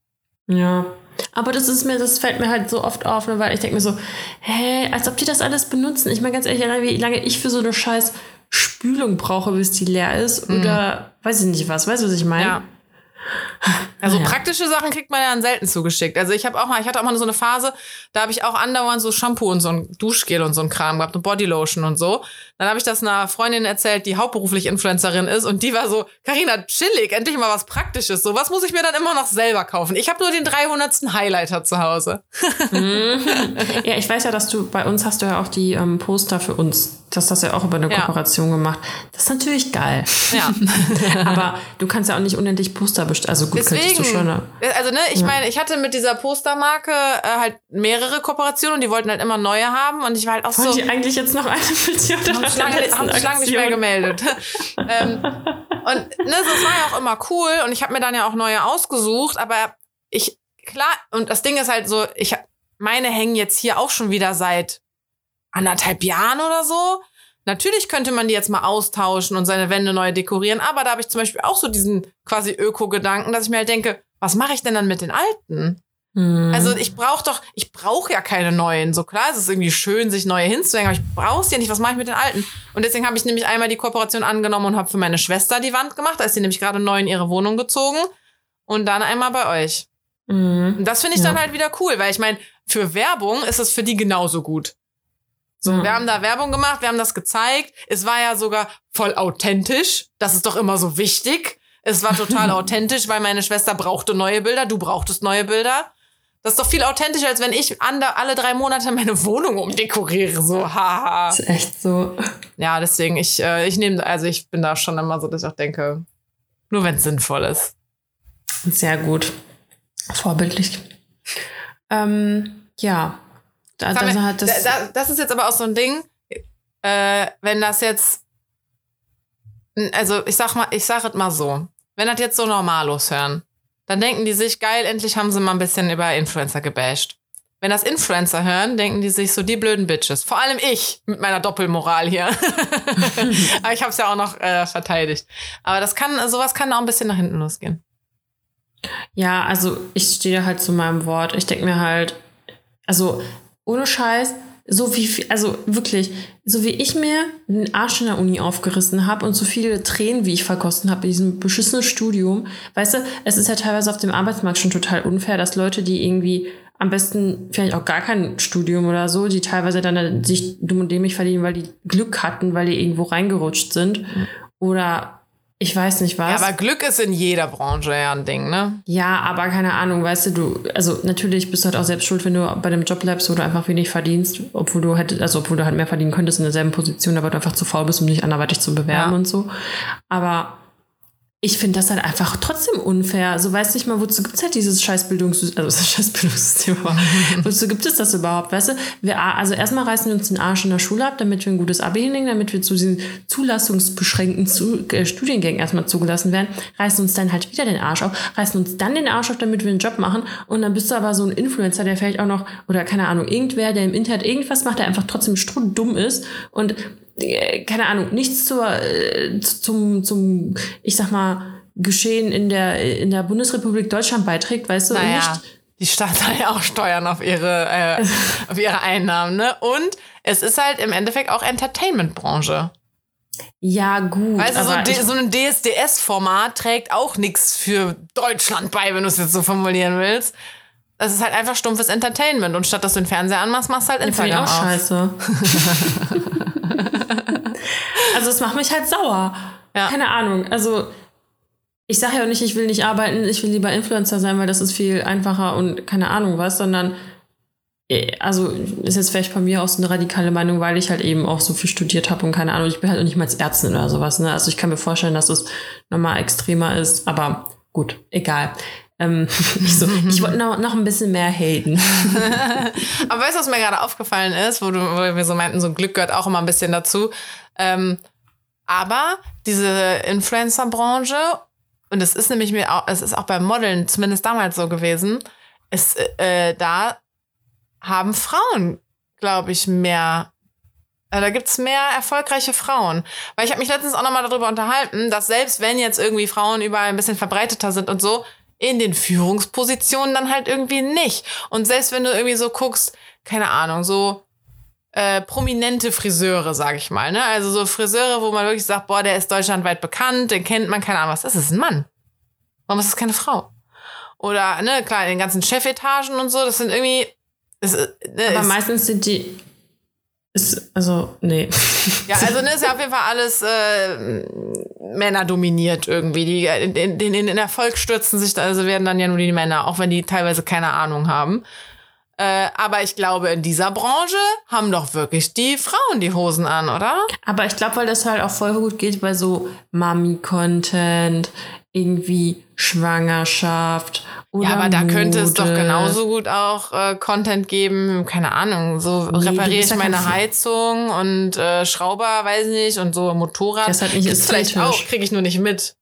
Ja. Aber das ist mir, das fällt mir halt so oft auf, ne, weil ich denke mir so, hä, als ob die das alles benutzen. Ich meine ganz ehrlich, wie lange ich für so eine scheiß Spülung brauche, bis die leer ist. Oder weiß ich nicht was. Weißt du, was ich meine? Mhm. Ja. Also Ja. praktische Sachen kriegt man ja dann selten zugeschickt. Also ich habe auch mal, ich hatte auch mal so eine Phase, da habe ich auch andauernd so Shampoo und so ein Duschgel und so ein Kram gehabt und Bodylotion und so. Dann habe ich das einer Freundin erzählt, die hauptberuflich Influencerin ist und die war so, Karina, chillig, endlich mal was Praktisches. So was muss ich mir dann immer noch selber kaufen. Ich habe nur den 300. Highlighter zu Hause. Ja, ich weiß ja, dass du bei uns hast du ja auch die ähm, Poster für uns. Das hast du ja auch über eine Ja. Kooperation gemacht. Das ist natürlich geil. Ja. Aber du kannst ja auch nicht unendlich Poster bestellen. Also gut, könntest du Deswegen, schon. Ne? also ne, ich meine, ich hatte mit dieser Postermarke äh, halt mehrere Kooperationen und die wollten halt immer neue haben und ich war halt auch Wollen so. die eigentlich jetzt noch eine mit dir oder haben sich lange, haben sich lange nicht mehr gemeldet. ähm, und ne, das war ja auch immer cool und ich habe mir dann ja auch neue ausgesucht, aber ich, klar, und das Ding ist halt so, ich meine hängen jetzt hier auch schon wieder seit anderthalb Jahren oder so. Natürlich könnte man die jetzt mal austauschen und seine Wände neu dekorieren, aber da habe ich zum Beispiel auch so diesen quasi Öko-Gedanken, dass ich mir halt denke, was mache ich denn dann mit den alten? Mhm. Also ich brauche doch, ich brauche ja keine neuen. So klar, es ist irgendwie schön, sich neue hinzuhängen, aber ich brauche sie ja nicht. Was mache ich mit den alten? Und deswegen habe ich nämlich einmal die Kooperation angenommen und habe für meine Schwester die Wand gemacht. Da ist sie nämlich gerade neu in ihre Wohnung gezogen. Und dann einmal bei euch. Mhm. Und das finde ich ja. dann halt wieder cool, weil ich meine, für Werbung ist es für die genauso gut. So, mhm. wir haben da Werbung gemacht, wir haben das gezeigt. Es war ja sogar voll authentisch. Das ist doch immer so wichtig. Es war total authentisch, weil meine Schwester brauchte neue Bilder, du brauchtest neue Bilder. Das ist doch viel authentischer, als wenn ich alle drei Monate meine Wohnung umdekoriere. So, haha. Das ist echt so. Ja, deswegen, ich, äh, ich nehme, also ich bin da schon immer so, dass ich auch denke, nur wenn es sinnvoll ist. Sehr gut. Vorbildlich. Ähm, ja. Da, das, wir, das, da, das ist jetzt aber auch so ein Ding, äh, wenn das jetzt, also ich sag mal, ich sag es mal so, wenn das jetzt so Normalos hören, dann denken die sich, geil, endlich haben sie mal ein bisschen über Influencer gebasht. Wenn das Influencer hören, denken die sich so, die blöden Bitches. Vor allem ich mit meiner Doppelmoral hier. Aber ich habe es ja auch noch äh, verteidigt. Aber das kann, sowas kann auch ein bisschen nach hinten losgehen. Ja, also ich stehe halt zu meinem Wort. Ich denke mir halt, also ohne Scheiß, so wie, also wirklich, so wie ich mir den Arsch in der Uni aufgerissen habe und so viele Tränen, wie ich verkosten habe in diesem beschissenen Studium, weißt du, es ist ja teilweise auf dem Arbeitsmarkt schon total unfair, dass Leute, die irgendwie am besten vielleicht auch gar kein Studium oder so, die teilweise dann sich dumm und dämlich verdienen, weil die Glück hatten, weil die irgendwo reingerutscht sind. Oder ich weiß nicht was. Ja, aber Glück ist in jeder Branche ja ein Ding, ne? Ja, aber keine Ahnung, weißt du, du, also natürlich bist du halt auch selbst schuld, wenn du bei dem Job bleibst, wo du einfach wenig verdienst, obwohl du halt, also obwohl du halt mehr verdienen könntest in derselben Position, aber du einfach zu faul bist, um dich anderweitig zu bewerben ja. und so. Aber ich finde das halt einfach trotzdem unfair. So weiß nicht mal, wozu gibt es halt dieses Scheißbildungssystem, also das Scheißbildungssystem, aber wozu gibt es das überhaupt, weißt du? Wir, also erstmal reißen wir uns den Arsch in der Schule ab, damit wir ein gutes Abi hinlegen, damit wir zu diesen zulassungsbeschränkten zu, äh, Studiengängen erstmal zugelassen werden, reißen uns dann halt wieder den Arsch auf, reißen uns dann den Arsch auf, damit wir einen Job machen und dann bist du aber so ein Influencer, der vielleicht auch noch, oder keine Ahnung, irgendwer, der im Internet irgendwas macht, der einfach trotzdem strundumm ist und keine Ahnung, nichts zur, äh, zum, zum, ich sag mal, Geschehen in der, in der Bundesrepublik Deutschland beiträgt, weißt du? Naja, nicht die Stadt hat ja auch Steuern auf ihre, äh, auf ihre Einnahmen, ne? Und es ist halt im Endeffekt auch Entertainment-Branche. Ja, gut. Weißt du, so, so ein DSDS-Format trägt auch nichts für Deutschland bei, wenn du es jetzt so formulieren willst. Es ist halt einfach stumpfes Entertainment. Und statt dass du den Fernseher anmachst, machst du halt Instagram. Ich auch scheiße. also es macht mich halt sauer. Ja. Keine Ahnung. Also ich sage ja auch nicht, ich will nicht arbeiten, ich will lieber Influencer sein, weil das ist viel einfacher und keine Ahnung was, sondern äh, also ist jetzt vielleicht von mir aus eine radikale Meinung, weil ich halt eben auch so viel studiert habe und keine Ahnung, ich bin halt auch nicht mal als Ärztin oder sowas. Ne? Also ich kann mir vorstellen, dass es nochmal extremer ist, aber gut, egal. Ähm, ich, so, ich wollte noch, noch ein bisschen mehr haten. aber weißt du, was mir gerade aufgefallen ist, wo, du, wo wir so meinten, so Glück gehört auch immer ein bisschen dazu. Ähm, aber diese Influencer-Branche, und es ist nämlich mir auch, es ist auch beim Modeln zumindest damals so gewesen, es, äh, da haben Frauen, glaube ich, mehr äh, da gibt's mehr erfolgreiche Frauen. Weil ich habe mich letztens auch nochmal darüber unterhalten, dass selbst wenn jetzt irgendwie Frauen überall ein bisschen verbreiteter sind und so, in den Führungspositionen dann halt irgendwie nicht. Und selbst wenn du irgendwie so guckst, keine Ahnung, so äh, prominente Friseure, sag ich mal, ne? Also so Friseure, wo man wirklich sagt, boah, der ist deutschlandweit bekannt, den kennt man, keine Ahnung was. Das ist ein Mann. Warum ist das keine Frau? Oder, ne, klar, in den ganzen Chefetagen und so, das sind irgendwie. Das, ne, Aber meistens sind die. Ist, also, nee. Ja, also, ne, ist ja auf jeden Fall alles äh, Männer dominiert irgendwie. Die in, in, in, in Erfolg stürzen sich, also werden dann ja nur die Männer, auch wenn die teilweise keine Ahnung haben. Äh, aber ich glaube, in dieser Branche haben doch wirklich die Frauen die Hosen an, oder? Aber ich glaube, weil das halt auch voll gut geht bei so Mami-Content, irgendwie Schwangerschaft. Oder ja, aber da Mode. könnte es doch genauso gut auch äh, Content geben, keine Ahnung, so nee, repariere ich meine Heizung und äh, Schrauber, weiß nicht, und so Motorrad. Das hat nicht ästhetisch. auch, kriege ich nur nicht mit.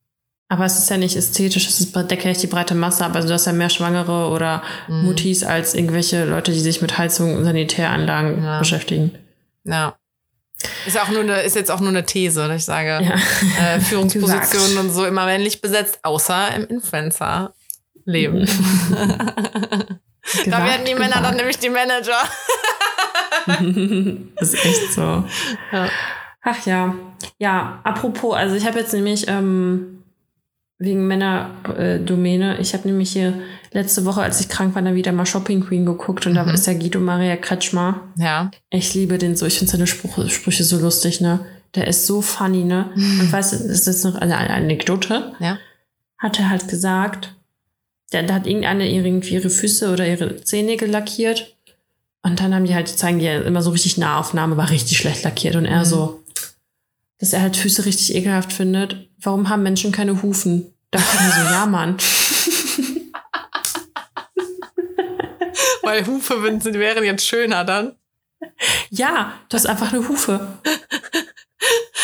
Aber es ist ja nicht ästhetisch, es ist, decke nicht die breite Masse aber du hast ja mehr Schwangere oder mhm. Mutis als irgendwelche Leute, die sich mit Heizung und Sanitäranlagen ja. beschäftigen. Ja. Ist auch nur eine, ist jetzt auch nur eine These, dass ich sage, ja. äh, Führungspositionen und so immer männlich besetzt, außer im Influencer-Leben. da werden die Männer dann nämlich die Manager. das ist echt so. Ja. Ach ja. Ja, apropos, also ich habe jetzt nämlich ähm, wegen Männerdomäne, äh, ich habe nämlich hier letzte Woche, als ich krank war, dann wieder mal Shopping Queen geguckt und mhm. da ist der Guido Maria Kretschmer. Ja. Ich liebe den so, ich finde seine Sprüche, Sprüche so lustig, ne? Der ist so funny, ne? Mhm. Und weißt du, das ist noch eine, eine Anekdote. Ja. Hat er halt gesagt, da, da hat irgendeine irgendwie ihre Füße oder ihre Zehennägel lackiert. Und dann haben die halt, die zeigen die ja immer so richtig Nahaufnahme, war richtig schlecht lackiert. Und er mhm. so, dass er halt Füße richtig ekelhaft findet. Warum haben Menschen keine Hufen? Da dachte ich mir so, ja, Mann. Weil Hufe wären jetzt schöner dann. Ja, das ist einfach eine Hufe.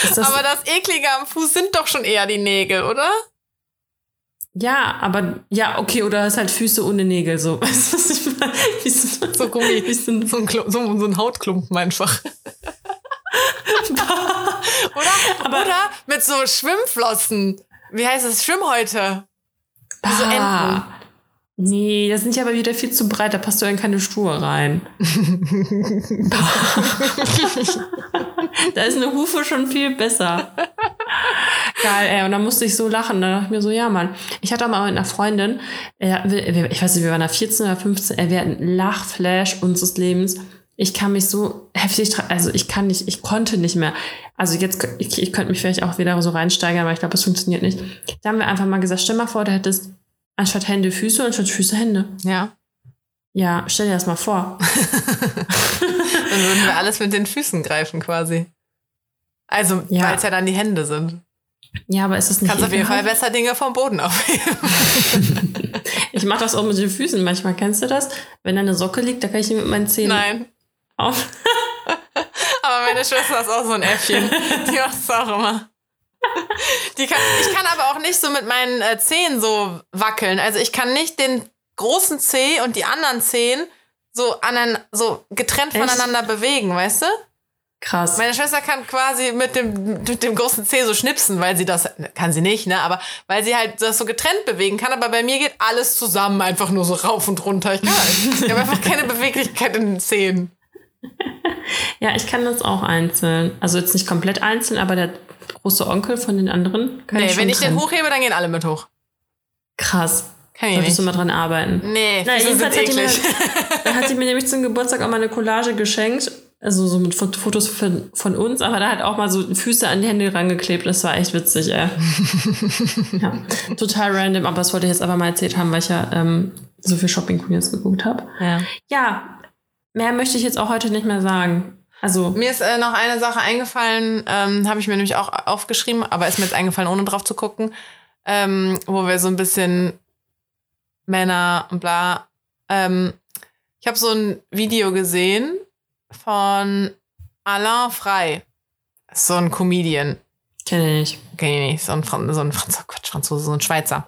Das aber das Eklige am Fuß sind doch schon eher die Nägel, oder? Ja, aber ja, okay, oder hast halt Füße ohne Nägel? So, so Gummi, so ein, so, so ein Hautklumpen einfach. oder, aber, oder mit so Schwimmflossen. Wie heißt das? Schwimmhäute. So Enten. Nee, das sind ja aber wieder viel zu breit, da passt du in keine Schuhe rein. da ist eine Hufe schon viel besser. Geil, ey. Und dann musste ich so lachen. Da dachte ich mir so, ja, Mann. Ich hatte mal mit einer Freundin, ich weiß nicht, wir waren da 14 oder 15, wir hatten Lachflash unseres Lebens. Ich kann mich so heftig, also ich kann nicht, ich konnte nicht mehr. Also jetzt, ich, ich könnte mich vielleicht auch wieder so reinsteigern, aber ich glaube, es funktioniert nicht. Da haben wir einfach mal gesagt, stell mal vor, du hättest Anstatt Hände Füße, anstatt Füße Hände. Ja. Ja, stell dir das mal vor. dann würden wir alles mit den Füßen greifen quasi. Also, ja. weil es ja dann die Hände sind. Ja, aber ist es nicht. Kannst auf jeden Fall besser Dinge vom Boden aufheben. ich mache das auch mit den Füßen manchmal. Kennst du das? Wenn da eine Socke liegt, da kann ich die mit meinen Zähnen. Nein. Auf. aber meine Schwester ist auch so ein Äffchen. Die macht es auch immer. Die kann, ich kann aber auch nicht so mit meinen äh, Zehen so wackeln. Also ich kann nicht den großen Zeh und die anderen Zehen so, anein, so getrennt Echt? voneinander bewegen, weißt du? Krass. Meine Schwester kann quasi mit dem, mit dem großen Zeh so schnipsen, weil sie das, kann sie nicht, ne, aber weil sie halt das so getrennt bewegen kann, aber bei mir geht alles zusammen einfach nur so rauf und runter. Ich kann. Ich habe einfach keine Beweglichkeit in den Zehen. Ja, ich kann das auch einzeln. Also jetzt nicht komplett einzeln, aber der große Onkel von den anderen? Kann nee, ich wenn ich trennen. den hochhebe, dann gehen alle mit hoch. Krass. Kann ich Solltest nicht. du mal dran arbeiten. Nee, Na, jedenfalls hat, mir, hat sie mir nämlich zum Geburtstag auch mal eine Collage geschenkt. Also so mit Fotos von, von uns, aber da hat auch mal so Füße an die Hände rangeklebt. Das war echt witzig, ey. ja, total random, aber das wollte ich jetzt aber mal erzählt haben, weil ich ja ähm, so viel Shopping Queens geguckt habe. Ja. ja, mehr möchte ich jetzt auch heute nicht mehr sagen. Also mir ist äh, noch eine Sache eingefallen, ähm, habe ich mir nämlich auch aufgeschrieben, aber ist mir jetzt eingefallen, ohne drauf zu gucken, ähm, wo wir so ein bisschen Männer und bla. Ähm, ich habe so ein Video gesehen von Alain Frey. So ein Comedian. Kenne ich nicht. Kenne ich nicht. So ein, Fran so ein Franz oh Quatsch, Franzose, so ein Schweizer.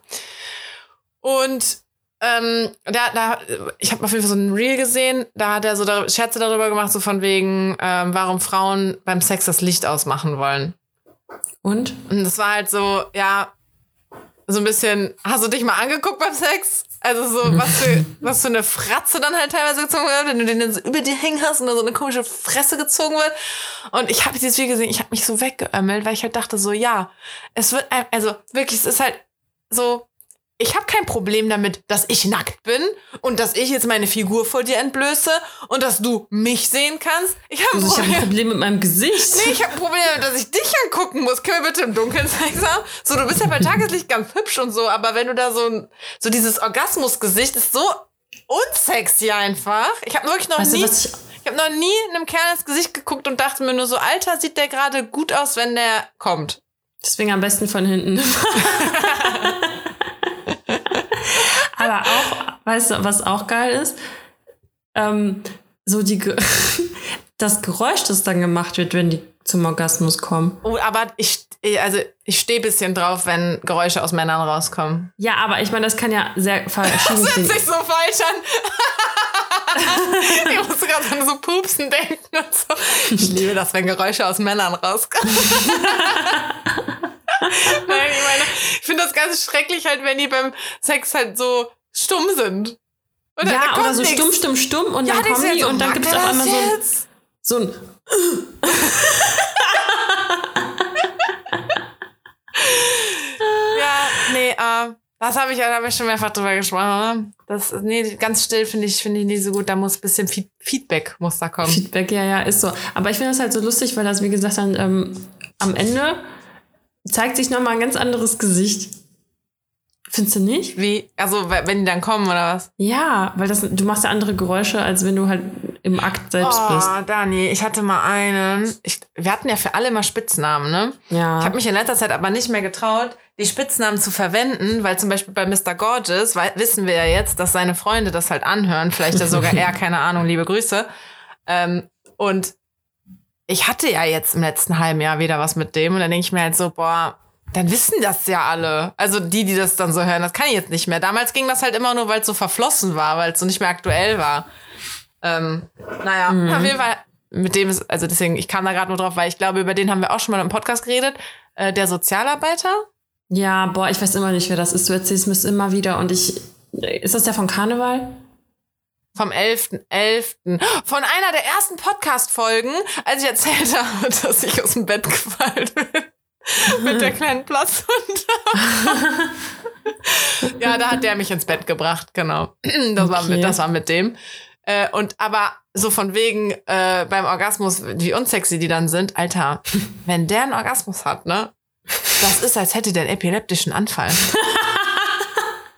Und ähm, da, da, ich habe auf jeden Fall so ein Reel gesehen, da hat er so da, Scherze darüber gemacht, so von wegen, ähm, warum Frauen beim Sex das Licht ausmachen wollen. Und? Und das war halt so, ja, so ein bisschen, hast du dich mal angeguckt beim Sex? Also so, was für, was für eine Fratze dann halt teilweise gezogen wird, wenn du den dann so über dir hängen hast und da so eine komische Fresse gezogen wird. Und ich habe dieses Video gesehen, ich habe mich so weggeömmelt, weil ich halt dachte so, ja, es wird, also wirklich, es ist halt so, ich habe kein Problem damit, dass ich nackt bin und dass ich jetzt meine Figur vor dir entblöße und dass du mich sehen kannst. Ich habe also ein, ein Problem mit meinem Gesicht. Nee, ich habe ein Problem damit, dass ich dich angucken muss. Können wir bitte im Dunkeln haben? So, du bist ja bei Tageslicht ganz hübsch und so, aber wenn du da so so dieses Orgasmusgesicht ist so unsexy einfach. Ich habe wirklich noch weißt nie du, ich, ich habe noch nie einem Kerl ins Gesicht geguckt und dachte mir nur so, Alter, sieht der gerade gut aus, wenn der kommt. Deswegen am besten von hinten. Aber auch, weißt du, was auch geil ist? Ähm, so die, das Geräusch, das dann gemacht wird, wenn die zum Orgasmus kommen. Oh, aber ich, also ich stehe ein bisschen drauf, wenn Geräusche aus Männern rauskommen. Ja, aber ich meine, das kann ja sehr verschieden Das hört sich so falsch an. ich musste gerade an so Pupsen denken und so. Ich liebe das, wenn Geräusche aus Männern rauskommen. Nein, ich meine, ich finde das ganz schrecklich halt, wenn die beim Sex halt so stumm sind. Dann- ja, oder so nix. stumm, stumm, stumm und Ja, dann kommen die so, und dann gibt es auf das einmal so ein, so ein Ja, nee, äh, das habe ich, da hab ich schon mehrfach drüber gesprochen. Ne? Das, nee, ganz still finde ich, finde ich nicht so gut. Da muss ein bisschen Feed Feedback muss da kommen. Feedback, ja, ja, ist so. Aber ich finde das halt so lustig, weil das, wie gesagt, dann ähm, am Ende zeigt sich nochmal ein ganz anderes Gesicht. Findest du nicht? Wie, also we- wenn die dann kommen oder was? Ja, weil das, du machst ja andere Geräusche, als wenn du halt im Akt selbst bist. Oh, Dani, ich hatte mal einen. Ich, wir hatten ja für alle immer Spitznamen, ne? Ja. Ich habe mich in letzter Zeit aber nicht mehr getraut, die Spitznamen zu verwenden, weil zum Beispiel bei Mr. Gorgeous wei- wissen wir ja jetzt, dass seine Freunde das halt anhören, vielleicht ja sogar er, keine Ahnung, liebe Grüße. Ähm, und ich hatte ja jetzt im letzten halben Jahr wieder was mit dem und dann denke ich mir halt so, boah, dann wissen das ja alle. Also die, die das dann so hören, das kann ich jetzt nicht mehr. Damals ging das halt immer nur, weil es so verflossen war, weil es so nicht mehr aktuell war. Ähm, naja, auf jeden Fall, mit dem ist, also deswegen, ich kam da gerade nur drauf, weil ich glaube, über den haben wir auch schon mal im Podcast geredet. Äh, der Sozialarbeiter. ja, boah, ich weiß immer nicht, wer das ist. Du erzählst mir es immer wieder und ich. Ist das der von Karneval? Vom 11.11. Von einer der ersten Podcast-Folgen, als ich erzählt habe, dass ich aus dem Bett gefallen bin. Mit der kleinen Platzhund. ja, da hat der mich ins Bett gebracht, genau. Das, war, Okay. mit, das war mit dem. Äh, und aber so von wegen äh, beim Orgasmus, wie unsexy die dann sind, Alter, wenn der einen Orgasmus hat, ne? Das ist, als hätte der einen epileptischen Anfall.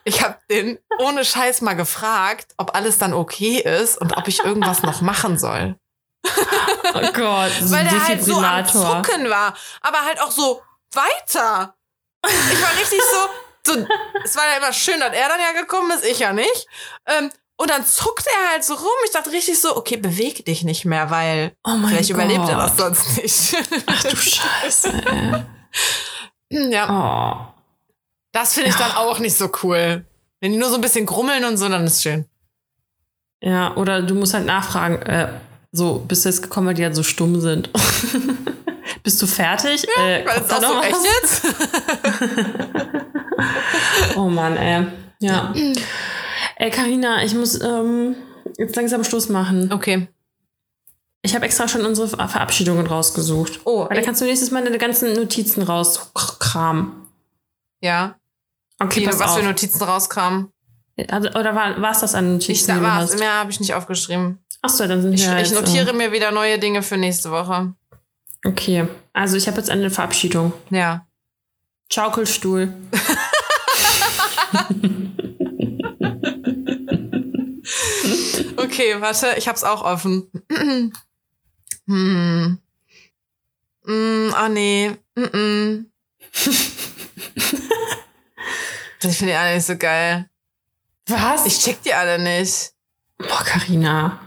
Ich habe den ohne Scheiß mal gefragt, ob alles dann okay ist und ob ich irgendwas noch machen soll. Oh Gott, so Weil der halt so am. Zucken war, aber halt auch so weiter. Ich war richtig so, so, es war ja immer schön, dass er dann ja gekommen ist, ich ja nicht. Ähm, und dann zuckt er halt so rum. Ich dachte richtig so, okay, beweg dich nicht mehr, weil Oh mein vielleicht Gott. überlebt er das sonst nicht. Ach du Scheiße, ey. ja, Oh. Das finde ich dann auch nicht so cool. Wenn die nur so ein bisschen grummeln und so, dann ist schön. Ja, oder du musst halt nachfragen, äh, so, bist du jetzt gekommen, weil die halt so stumm sind? bist du fertig? äh, Weil es auch so echt jetzt. Oh Mann, ey. Ja. Ey, Karina, ich muss ähm, jetzt langsam Schluss machen. Okay. Ich habe extra schon unsere Ver- Verabschiedungen rausgesucht. Oh, Weil da kannst du nächstes Mal deine ganzen Notizen rauskramen. Ja. Okay, Die, was auf. für Notizen rauskamen. Also, oder war es das an Notizen, Ich die du war hast? mehr habe ich nicht aufgeschrieben. Achso, dann sind Ich, wir ich jetzt, notiere mir wieder neue Dinge für nächste Woche. Äh, okay, also ich habe jetzt eine Verabschiedung. Ja. Schaukelstuhl. Okay, warte, ich hab's auch offen. hm. Mm, ah nee. Mm -mm. Ich finde die alle nicht so geil. Was? Ich check die alle nicht. Boah, Carina.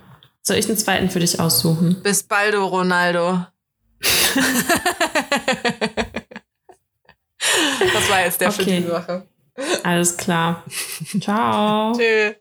Soll ich einen zweiten für dich aussuchen? Bis baldo, Ronaldo. das war jetzt der für Okay. diese Woche. Alles klar. Ciao. Tschüss.